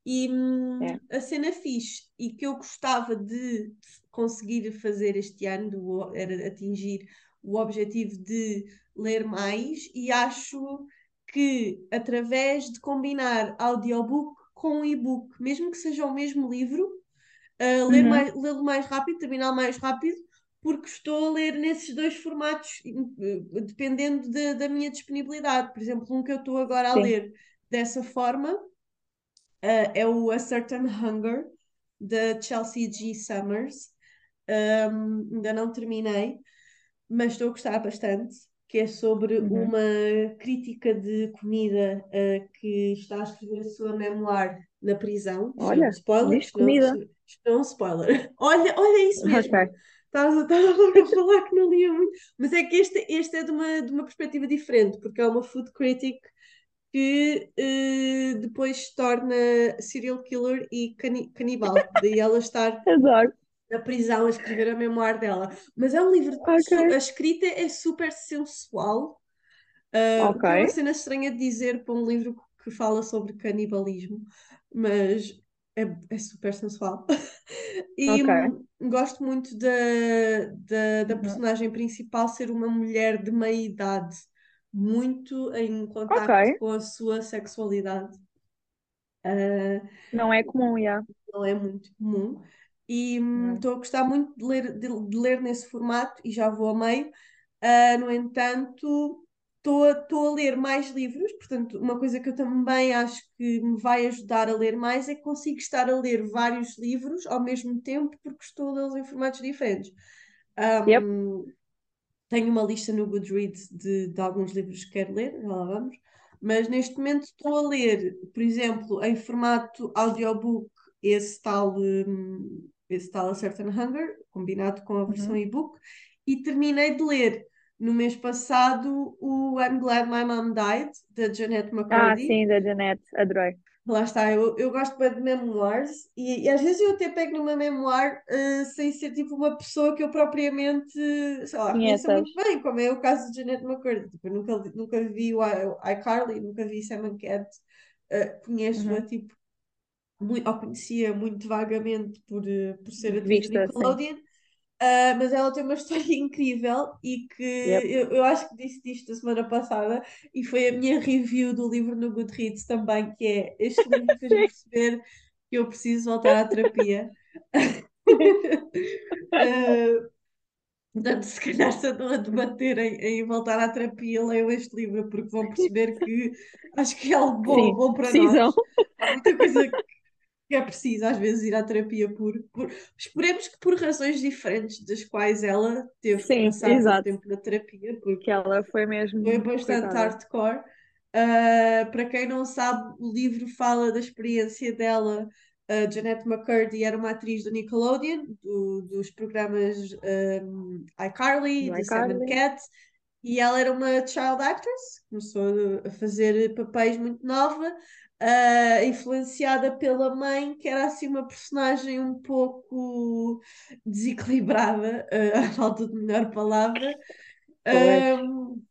E hum, é. a cena fixe e que eu gostava de conseguir fazer este ano do, era atingir o objetivo de ler mais e acho que através de combinar audiobook com e-book, mesmo que seja o mesmo livro, uh, ler uhum. mais, lê-lo mais rápido, terminar mais rápido, porque estou a ler nesses dois formatos, uh, dependendo de, da minha disponibilidade. Por exemplo, um que eu estou agora Sim. a ler dessa forma uh, é o A Certain Hunger, da Chelsea G. Summers. Um, ainda não terminei, mas estou a gostar bastante que é sobre uhum. uma crítica de comida uh, que está a escrever a sua memoir na prisão. Olha, spoiler, isto comida. Não, isto não é um spoiler. olha, olha isso mesmo. Okay. Estava, a falar que não lia muito, mas é que este, este é de uma, de uma perspectiva diferente, porque é uma food critic que uh, depois se torna serial killer e cani canibal. Daí ela estar Adoro na prisão a escrever a memória dela. Mas é um livro. Okay. A escrita é super sensual. Uh, okay. É uma cena estranha de dizer para um livro que fala sobre canibalismo, mas é, é super sensual. e okay. gosto muito da, da, da uhum. personagem principal ser uma mulher de meia idade, muito em contato okay. com a sua sexualidade. Uh, não é comum, já. Não é muito comum. E hum, estou a gostar muito de ler, de, de, ler nesse formato e já vou a meio. Uh, no entanto, estou a ler mais livros, portanto, uma coisa que eu também acho que me vai ajudar a ler mais é que consigo estar a ler vários livros ao mesmo tempo porque estou a lê-los em formatos diferentes. Um, yep. Tenho uma lista no Goodreads de, de alguns livros que quero ler, já lá vamos, mas neste momento estou a ler, por exemplo, em formato audiobook, esse tal, um, tal A Certain Hunger, combinado com a versão uhum. e-book, e terminei de ler no mês passado o I'm Glad My Mom Died, da Jeanette McCurdy. Ah, sim, da Jeanette, adorei. Lá está, eu, eu gosto bem de memoirs e, e às vezes eu até pego numa memoir uh, sem ser tipo uma pessoa que eu propriamente, sei lá, conheço muito bem, como é o caso de Jeanette McCurdy. Tipo, eu nunca, nunca vi o iCarly, nunca vi Sam Cat, uh, conheço-a uhum. tipo, muito, ou conhecia muito vagamente por, uh, por ser atriz de Nickelodeon. Uh, mas ela tem uma história incrível e que yep. eu, eu acho que disse disto a semana passada e foi a minha review do livro no Goodreads também, que é este livro fez perceber que eu preciso voltar à terapia. uh, portanto, se calhar se andam a debater em, em, voltar à terapia, leiam este livro porque vão perceber que acho que é algo bom, Sim, bom para precisam. nós. Há muita coisa que é preciso às vezes ir à terapia por, por, esperemos que por razões diferentes das quais ela teve Sim, que passar exato. tempo na terapia porque ela foi mesmo foi bastante coitada. hardcore uh, para quem não sabe o livro fala da experiência dela uh, Jeanette McCurdy era uma atriz do Nickelodeon do, dos programas um, iCarly, The Seven Cats e ela era uma child actress começou a fazer papéis muito nova uh, influenciada pela mãe, que era assim uma personagem um pouco desequilibrada, uh, à falta de melhor palavra. Um,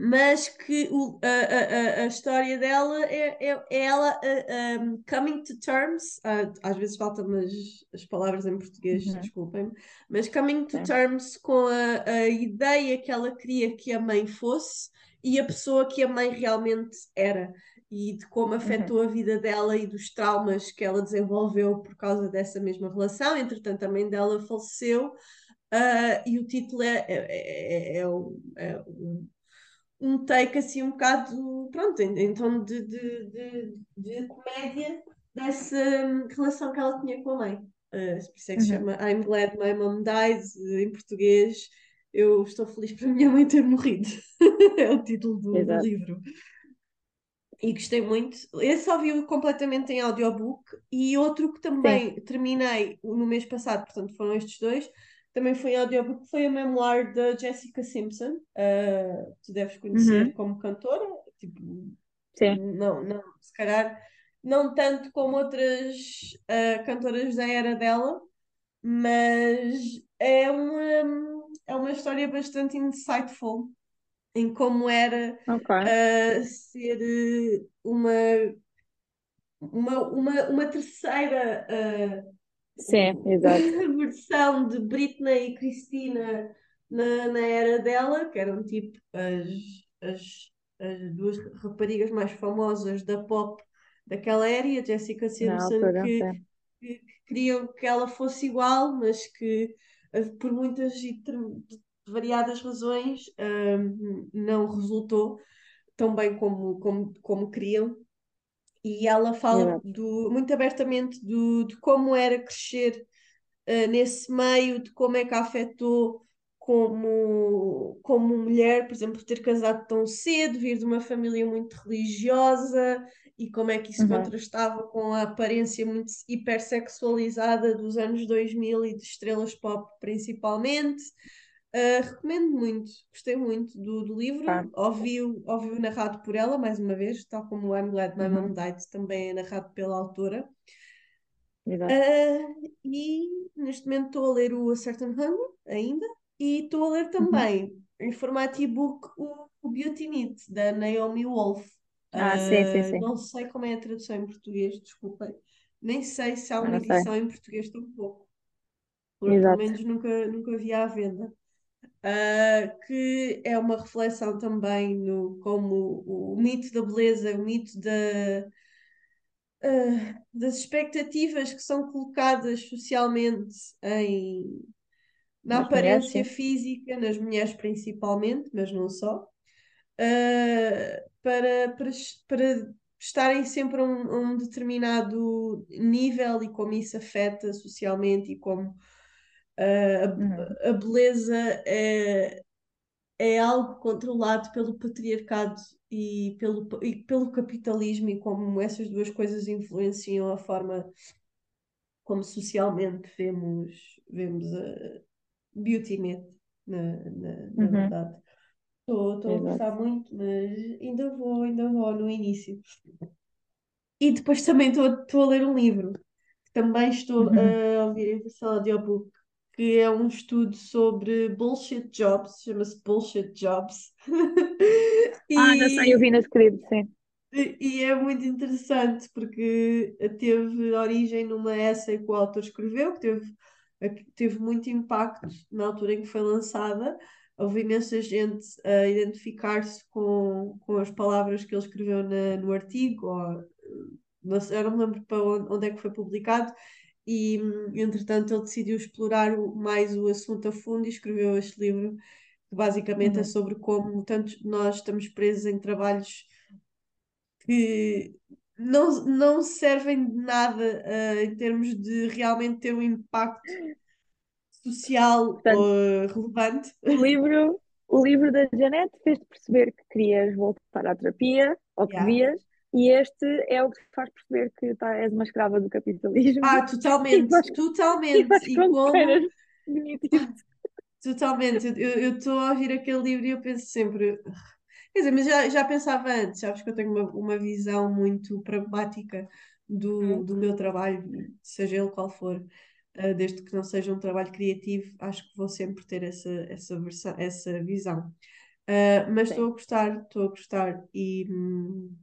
mas que o, a, a, a história dela é, é, é ela uh, um, coming to terms, uh, às vezes faltam as, as palavras em português, uhum. desculpem-me, mas coming to terms com a, a ideia que ela queria que a mãe fosse e a pessoa que a mãe realmente era e de como afetou uhum. a vida dela e dos traumas que ela desenvolveu por causa dessa mesma relação. Entretanto, a mãe dela faleceu uh, e o título é, é, é, é, é um, um take assim um bocado, pronto, em, em de, de, de, de, comédia dessa relação que ela tinha com a mãe. Uh, por isso é que se uhum. chama I'm Glad My Mom Died, em português. Eu estou feliz por a minha mãe ter morrido. é o título do, do livro e gostei muito. Esse só vi completamente em audiobook e outro que também Sim. terminei no mês passado, portanto foram estes dois, também foi em audiobook, foi a memoir da Jessica Simpson. Uh, tu deves conhecer uhum. como cantora, tipo, Sim. não, não, se calhar não tanto como outras uh, cantoras da era dela, mas é uma, é uma história bastante insightful em como era okay. uh, ser eh, uma, uma, uma, uma terceira uh, Sim, versão de Britney e Cristina na, na era dela, que eram tipo as, as, as duas raparigas mais famosas da pop daquela era, e a Jessica Simpson, Não, que, que, que, queriam que ela fosse igual, mas que por muitas variadas razões, um, não resultou tão bem como, como, como queriam. E ela fala do, muito abertamente do, de como era crescer uh, nesse meio, de como é que a afetou como, como mulher, por exemplo, ter casado tão cedo, vir de uma família muito religiosa e como é que isso uhum. contrastava com a aparência muito hipersexualizada dos anos 2000 e de estrelas pop principalmente. Uh, recomendo muito, gostei muito do, do livro, tá. ouvi-o ouvi narrado por ela, mais uma vez, tal como o I'm Glad My uhum. Mom Died também é narrado pela autora. Uh, e neste momento estou a ler o A Certain Hunger ainda, e estou a ler uhum. também uhum. em formato e-book o, o Beauty Meat, da Naomi Wolf. Ah, sim, sim, Uh, sim. não sei como é a tradução em português, desculpem. Nem sei se há uma edição em português tampouco, porque pelo menos nunca, nunca vi à venda. Uh, que é uma reflexão também no como o, o mito da beleza, o mito da, uh, das expectativas que são colocadas socialmente em, na Nas aparência física, nas mulheres principalmente, mas não só, uh, para, para, para estarem sempre a um, a um determinado nível e como isso afeta socialmente e como uh, a, a beleza é, é algo controlado pelo patriarcado e pelo, e pelo capitalismo e como essas duas coisas influenciam a forma como socialmente vemos, vemos a beauty net, na, na, na Uhum. verdade. Estou a gostar muito, mas ainda vou, ainda vou no início. E depois também estou a ler um livro, que também estou Uhum. a ouvir em versão audiobook, que é um estudo sobre bullshit jobs, chama-se Bullshit Jobs. Ah, já sei, eu E, vi no script, sim. e é muito interessante porque teve origem numa essay que o autor escreveu, que teve, teve muito impacto na altura em que foi lançada. Houve imensa gente a identificar-se com, com as palavras que ele escreveu na, no artigo, ou, não sei, eu não me lembro para onde, onde é que foi publicado, e entretanto ele decidiu explorar o- mais o assunto a fundo e escreveu este livro, que basicamente é Uhum. sobre como tanto nós estamos presos em trabalhos que não, não servem de nada, eh, em termos de realmente ter um impacto social, Portanto, eh, relevante. o livro, o livro da Janete fez-te perceber que querias voltar à terapia, ou que Yeah. devias, e este é o que te faz perceber que tá, és uma escrava do capitalismo Ah, e totalmente, faz, e totalmente. faz E com que como. Totalmente, eu estou a ouvir aquele livro e eu penso sempre, quer dizer, mas já, já pensava antes, sabes que eu tenho uma, uma visão muito pragmática do, Uhum. do meu trabalho, seja ele qual for, uh, desde que não seja um trabalho criativo, acho que vou sempre ter essa, essa, versão, essa visão. Uh, mas estou a gostar, estou a gostar e, hum,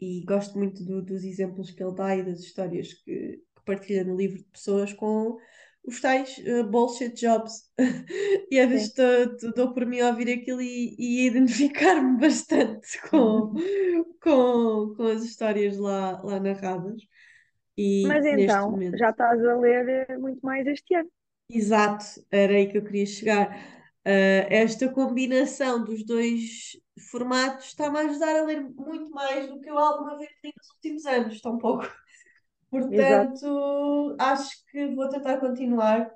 e gosto muito do- dos exemplos que ele dá e das histórias que, que partilha no livro de pessoas com os tais uh, bullshit jobs. E às vezes sim. estou- estou- dou por mim a ouvir aquilo e, e identificar-me bastante com, com, com as histórias lá, lá narradas. Mas E neste então, momento, já estás a ler eh, muito mais este ano. exato, era aí que eu queria chegar. Uh, esta combinação dos dois formatos está-me a ajudar a ler muito mais do que eu alguma vez li nos últimos anos, tão pouco. Exato. Portanto, acho que vou tentar continuar.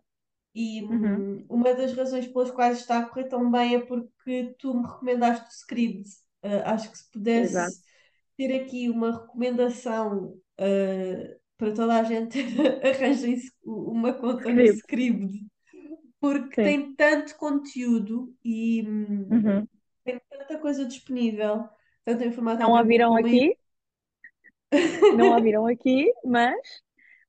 E Uhum. hum, uma das razões pelas quais está a correr tão bem é porque tu me recomendaste o Scribd. Uh, acho que se Exato. pudesse ter aqui uma recomendação uh, para toda a gente, arranjem uma conta no Script. Porque Sim. tem tanto conteúdo e hum, Uhum. tem tanta coisa disponível, tanto em formato Não a viram aqui, não a viram aqui, mas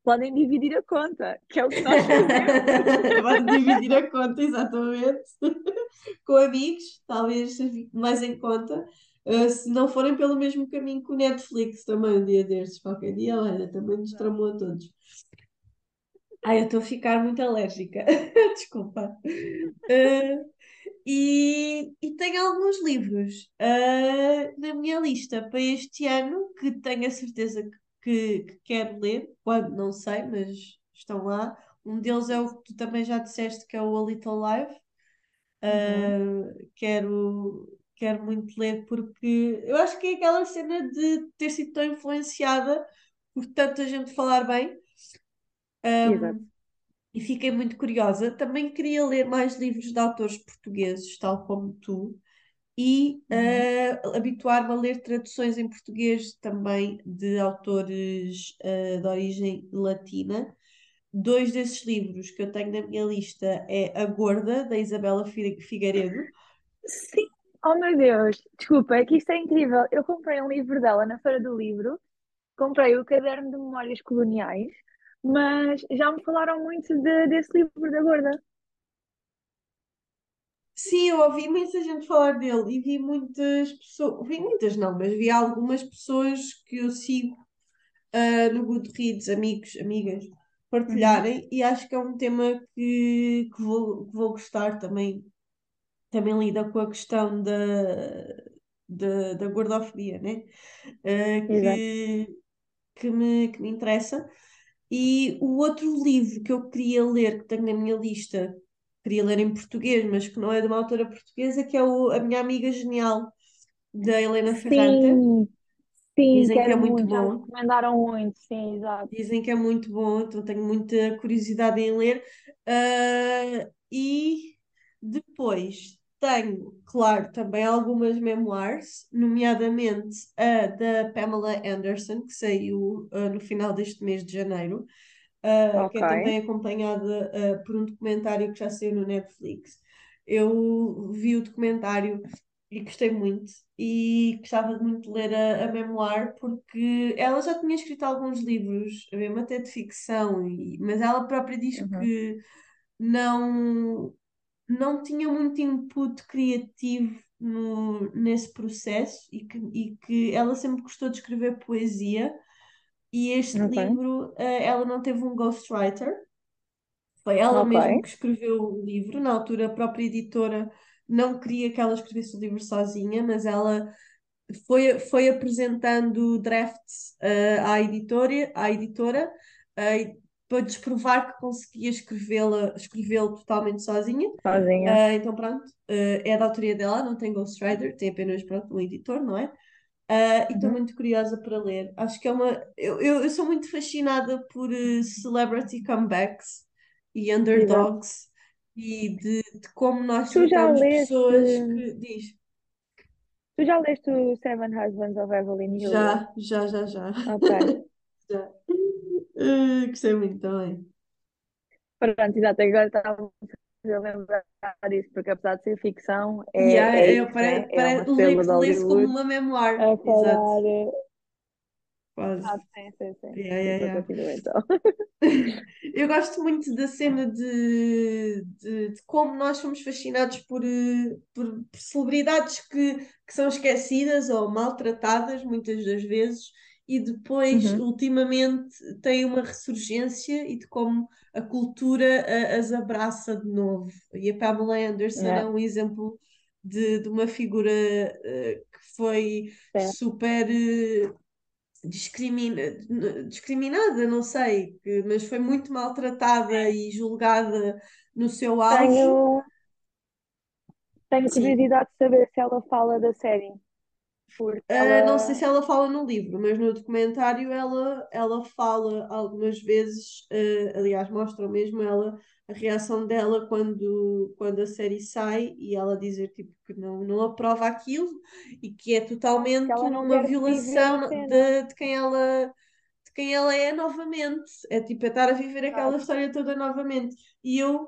podem dividir a conta, que é o que nós fazemos. Pode dividir a conta, exatamente. Com amigos, talvez mais em conta. Uh, se não forem pelo mesmo caminho que o Netflix, também um dia destes, qualquer dia, olha, também nos tramou a todos. Ai, eu estou a ficar muito alérgica. Desculpa. Uh, e, e tenho alguns livros uh, na minha lista para este ano que tenho a certeza que, que, que quero ler. Quando, não sei, mas estão lá. Um deles é o que tu também já disseste, que é o A Little Life. Uhum. Uh, quero, quero muito ler porque eu acho que é aquela cena de ter sido tão influenciada por tanta gente falar bem. Um, e fiquei muito curiosa. Também queria ler mais livros de autores portugueses, tal como tu, e Uhum. uh, habituar-me a ler traduções em português também de autores uh, de origem latina. Dois desses livros que eu tenho na minha lista é A Gorda, da Isabela Fi- Figueiredo. Sim. Oh meu Deus, desculpa, é que isto é incrível. Eu comprei um livro dela na Feira do Livro, comprei o Caderno de Memórias Coloniais, mas já me falaram muito de- desse livro da Gorda. Sim, eu ouvi muita gente falar dele e vi muitas pessoas, vi muitas não, mas vi algumas pessoas que eu sigo uh, no Goodreads, amigos, amigas, Uhum. partilharem e acho que é um tema que, que vou, que vou gostar também. Também lida com a questão da, da, da gordofobia, né? Uh, Exato. que, que me, que me interessa. E o outro livro que eu queria ler, que tenho na minha lista, queria ler em português, mas que não é de uma autora portuguesa, que é o A Minha Amiga Genial, da Helena Ferrante. Sim, sim, Dizem que é muito muito, bom. recomendaram muito, sim, exato. Dizem que é muito bom, então tenho muita curiosidade em ler. Ah, e depois tenho, claro, também algumas memoirs, nomeadamente a da Pamela Anderson, que saiu ah, no final deste mês de janeiro, ah, que Ok. é também acompanhada ah, por um documentário que já saiu no Netflix. Eu vi o documentário e gostei muito e gostava muito de ler a, a memoir porque ela já tinha escrito alguns livros, mesmo até de ficção, e, mas ela própria diz Uhum. que não, não tinha muito input criativo no, nesse processo e que, e que ela sempre gostou de escrever poesia. E este Ok, livro, eh, ela não teve um ghostwriter, foi ela ok, mesmo que escreveu o livro. Na altura, a própria editora não queria que ela escrevesse o livro sozinha, mas ela foi, foi apresentando drafts eh, à editora, à editora eh, para desprovar que conseguia escrevê-la, escrevê-lo totalmente sozinha. sozinha. Eh, então, pronto, eh, é da autoria dela, não tem ghostwriter, tem apenas pronto, um editor, não é? Ah, e estou Uhum. muito curiosa para ler. Acho que é uma. Eu, eu, eu sou muito fascinada por celebrity comebacks e Exato. underdogs e de, de como nós Tu tratamos leste, pessoas que. Diz, tu já leste o Seven Husbands of Evelyn Hugo? já, já, já, já. Ok. já. Ah, gostei muito também. Pronto, exato, agora estava a lembrar disso, porque apesar de ser ficção, é, é é, é, isso, né? pare, É pare, lê-se como uma memoir. a Exato, falar. eh, quase. Ah, sim, sim, sim. Yeah, yeah, yeah. então. Eu gosto muito da cena de, de, de como nós somos fascinados por, eh, por celebridades que, que são esquecidas ou maltratadas muitas das vezes e depois, Uhum. ultimamente, têm uma ressurgência e de como a cultura a- as abraça de novo. E a Pamela Anderson é Yeah, um exemplo de, de uma figura eh, que foi super. eh, discrimina, discriminada, não sei, que- mas foi muito maltratada e julgada no seu auge. Tenho, tenho curiosidade de saber se ela fala da série, porque Uh, não sei ela. se ela fala no livro, mas no documentário ela, ela fala algumas vezes, uh, aliás, mostra mesmo ela a reação dela quando, quando a série sai e ela dizer tipo, que não, não aprova aquilo e que é totalmente ela uma violação de, de quem ela de quem ela é novamente. É tipo, é estar a viver aquela Exato. história toda novamente. E eu,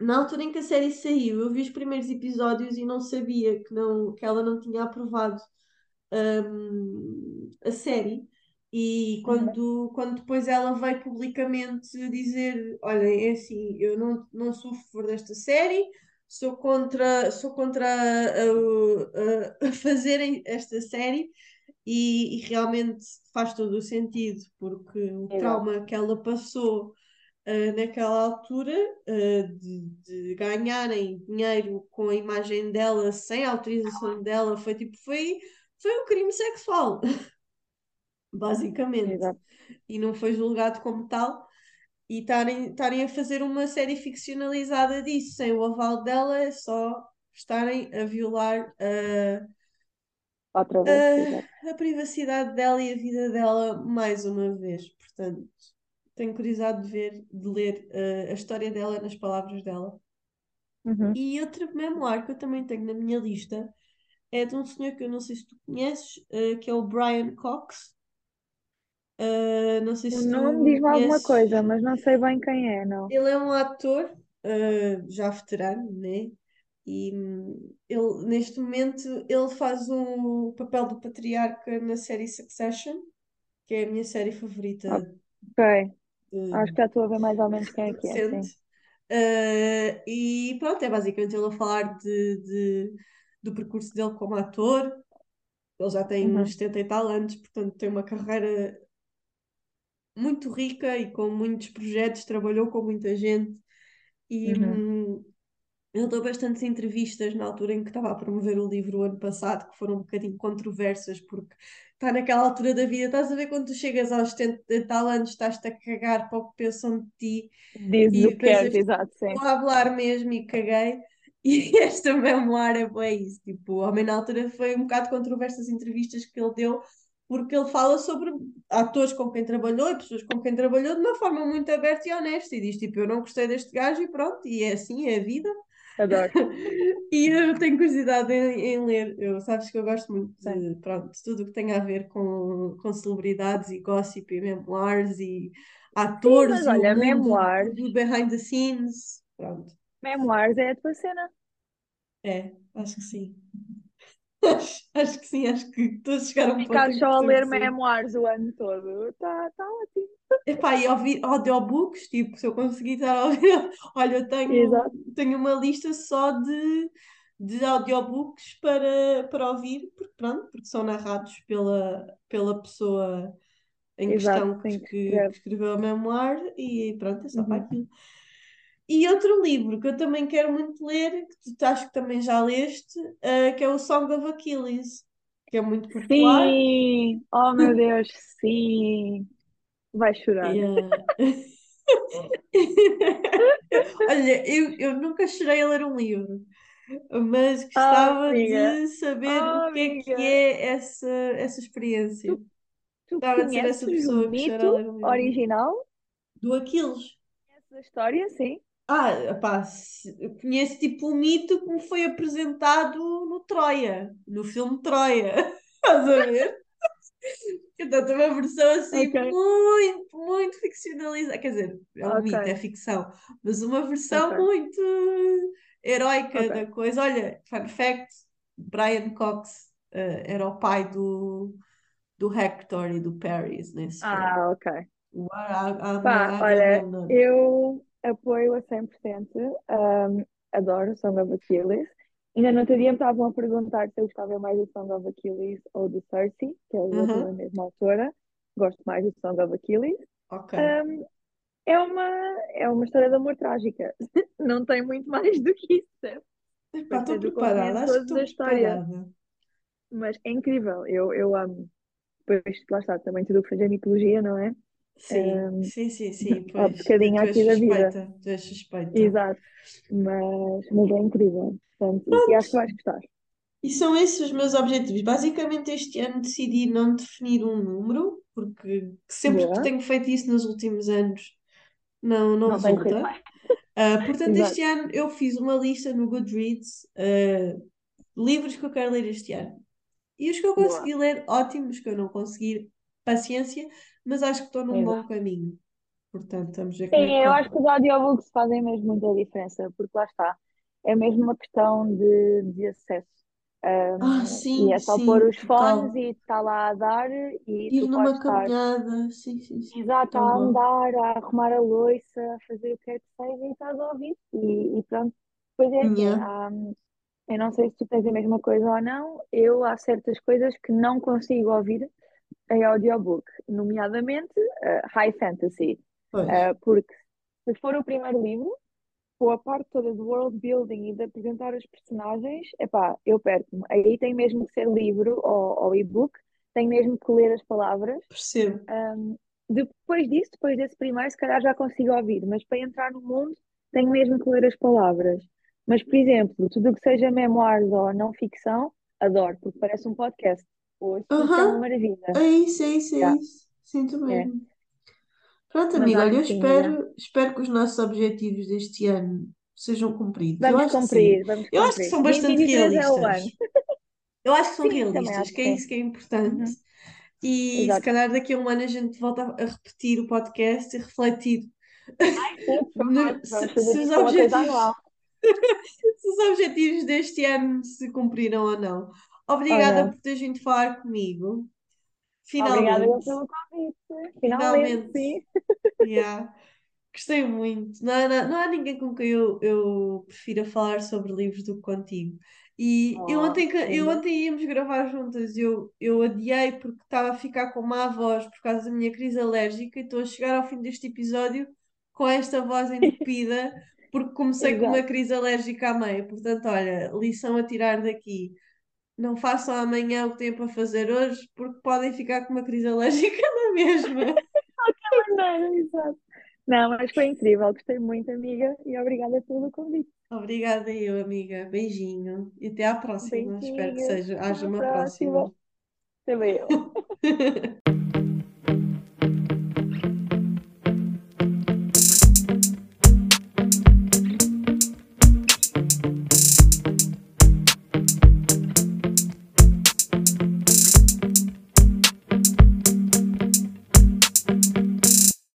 na altura em que a série saiu, eu vi os primeiros episódios e não sabia que, não, que ela não tinha aprovado hum, a série. E Uhum. quando, quando depois ela veio publicamente dizer: Olhem, é assim, eu não, não sou a favor desta série, sou contra, sou contra a, a, a fazerem esta série, e, e realmente faz todo o sentido, porque o Exato. trauma que ela passou uh, naquela altura uh, de, de ganharem dinheiro com a imagem dela sem autorização dela foi tipo, foi, foi um crime sexual, basicamente. Exato. E não foi julgado como tal. E estarem a fazer uma série ficcionalizada disso, sem o aval dela, é só estarem a violar exato. a, a privacidade dela e a vida dela mais uma vez. Portanto, tenho curiosidade de ver, de ler uh, a história dela nas palavras dela. Uhum. E outra memoir que eu também tenho na minha lista é de um senhor que eu não sei se tu conheces, uh, que é o Brian Cox. Uh, não sei O se nome tu diz-me alguma coisa, mas não sei bem quem é, não. Ele é um ator já veterano, né? E hum, ele, neste momento ele faz o papel do patriarca na série Succession, que é a minha série favorita Ok. Acho de, que já estou a ver mais ou menos quem é que é. Uh, e pronto, é basicamente ele a falar de, de, do percurso dele como ator. Ele já tem uhum. uns 70 e tal anos, portanto tem uma carreira muito rica e com muitos projetos, trabalhou com muita gente e uhum. Hum, ele deu bastantes entrevistas na altura em que estava a promover o livro o ano passado, que foram um bocadinho controversas, porque está naquela altura da vida, estás a ver quando tu chegas aos 70 e tal anos, estás-te a cagar para o que pensam de ti. Diz e o que queres, exato, sim. Vou falar mesmo e caguei. E esta memória é isso. Tipo, o homem na altura foi um bocado controverso as entrevistas que ele deu, porque ele fala sobre atores com quem trabalhou e pessoas com quem trabalhou de uma forma muito aberta e honesta. E diz tipo, eu não gostei deste gajo e pronto, e é assim, é a vida. Adoro. e eu tenho curiosidade em, em, ler. Eu, sabes que eu gosto muito de, pronto, de tudo o que tem a ver com, com celebridades e gossip e memoirs e atores Sim, mas olha, e mundo do behind the scenes. Pronto. Memoirs é a tua cena. É, acho que sim. Acho, que sim, acho que estou a chegar a um Ficar ponto. Ficar só a ler memoirs o ano todo. Está tá ótimo. Epá, e ouvir audiobooks, tipo, se eu conseguir estar a ouvir. Olha, eu tenho, tenho uma lista só de, de audiobooks para, para ouvir, porque pronto, porque são narrados pela, pela pessoa em Exato, questão que, que, que, escreveu a memoir e pronto, é só uhum. para aquilo. E outro livro que eu também quero muito ler, que tu acho que também já leste, uh, que é o Song of Achilles, que é muito popular. Sim! Oh meu Deus, sim! Vai chorar. Yeah. Olha, eu, eu nunca chorei a ler um livro, mas gostava oh, de saber oh, o que é que é essa, essa experiência. Tu, tu gostava de ser essa pessoa o que chora a ler um livro. original? Do Aquiles. Conheces a história, sim? Ah, pá, conheço tipo o mito que me foi apresentado no Troia, no filme Troia. Estás a ver? Então tem uma versão assim okay. muito, muito ficcionalizada. Quer dizer, é um okay. mito, é ficção, mas uma versão okay. muito heroica da coisa. Olha, fun fact: Brian Cox uh, era o pai do, do Hector e do Paris nesse Ah, filme. ok. Pá, olha, eu apoio a 100%. Um, adoro Song of Achilles. Ainda no outro dia me estavam a perguntar se eu gostava mais do Song of Achilles ou do Cersei, que é uhum. a mesma autora. Gosto mais do Song of Achilles. Ok. Um, é uma, é uma história de amor trágica. Não tem muito mais do que isso. estou preparada, acho que estou preparada. Mas é incrível, eu, eu amo. Depois, lá está, também tudo o que seja mitologia, não é? Sim, um, sim, sim, sim. Pois, um bocadinho aqui da vida. Tu és suspeita. Exato, mas, mas é incrível. Portanto, e acho que vais gostar. E são esses os meus objetivos. Basicamente, este ano decidi não definir um número, porque sempre Boa. que tenho feito isso nos últimos anos não, não, não resulta. Uh, portanto, Exato. este ano eu fiz uma lista no Goodreads, uh, livros que eu quero ler este ano. E os que eu consegui Boa. ler, ótimos, que eu não consegui, paciência, mas acho que estou num Exato. bom caminho. Portanto, estamos a ver Sim, é eu acho que os audiobooks fazem mesmo muita diferença, porque lá está, é mesmo uma questão de, de acesso. Um, ah, sim, e é só sim, pôr os fones e está lá a dar e Ir tu numa caminhada, sim, sim, sim. Exato, a andar, a arrumar a louça, a fazer o que é que seja e estás a ouvir. E, e pronto, depois é assim, yeah. há, eu não sei se tu tens a mesma coisa ou não, eu há certas coisas que não consigo ouvir em audiobook, nomeadamente uh, High Fantasy. Uh, porque se for o primeiro livro, com a parte toda do world building e de apresentar os personagens, epá, eu perco-me. Aí tem mesmo que ser livro ou, ou e-book, tem mesmo que ler as palavras. Percebo. Um, depois disso, depois desse primeiro, se calhar já consigo ouvir, mas para entrar no mundo, tenho mesmo que ler as palavras. Mas, por exemplo, tudo o que seja memoirs ou não ficção, adoro, porque parece um podcast. Hoje, é uma maravilha. É isso, é isso, é yeah. isso. Sinto é. mesmo. É. Pronto, amiga, olha, eu espero, espero que os nossos objetivos deste ano sejam cumpridos. Vamos eu acho cumprir, vamos Eu acho que são bastante realistas. Eu acho que são sim, realistas, que é isso que é importante. Uhum. E Exato. se calhar daqui a um ano a gente volta a repetir o podcast e refletir Ai, sim, se, se, os objetivos, se os objetivos deste ano se cumpriram ou não. Obrigada por teres vindo falar comigo. Finalmente. Obrigada pelo convite. Finalmente. Finalmente. Yeah. Gostei muito. Não, há- não, não há ninguém com quem eu, eu prefira falar sobre livros do que contigo. E eu Oh, ontem, que- eu ontem íamos gravar juntas, eu, eu adiei porque estava a ficar com má voz por causa da minha crise alérgica e estou a chegar ao fim deste episódio com esta voz entupida porque comecei com uma Exato. crise alérgica à meia. Portanto, olha, lição a tirar daqui. Não façam amanhã o que têm para fazer hoje porque podem ficar com uma crise alérgica na mesma. Maneira, exato. Não, mas foi incrível, gostei muito, amiga, e obrigada pelo convite. Obrigada eu, amiga. Beijinho. E até à próxima. Espero que seja, haja uma próxima. próxima. Também eu.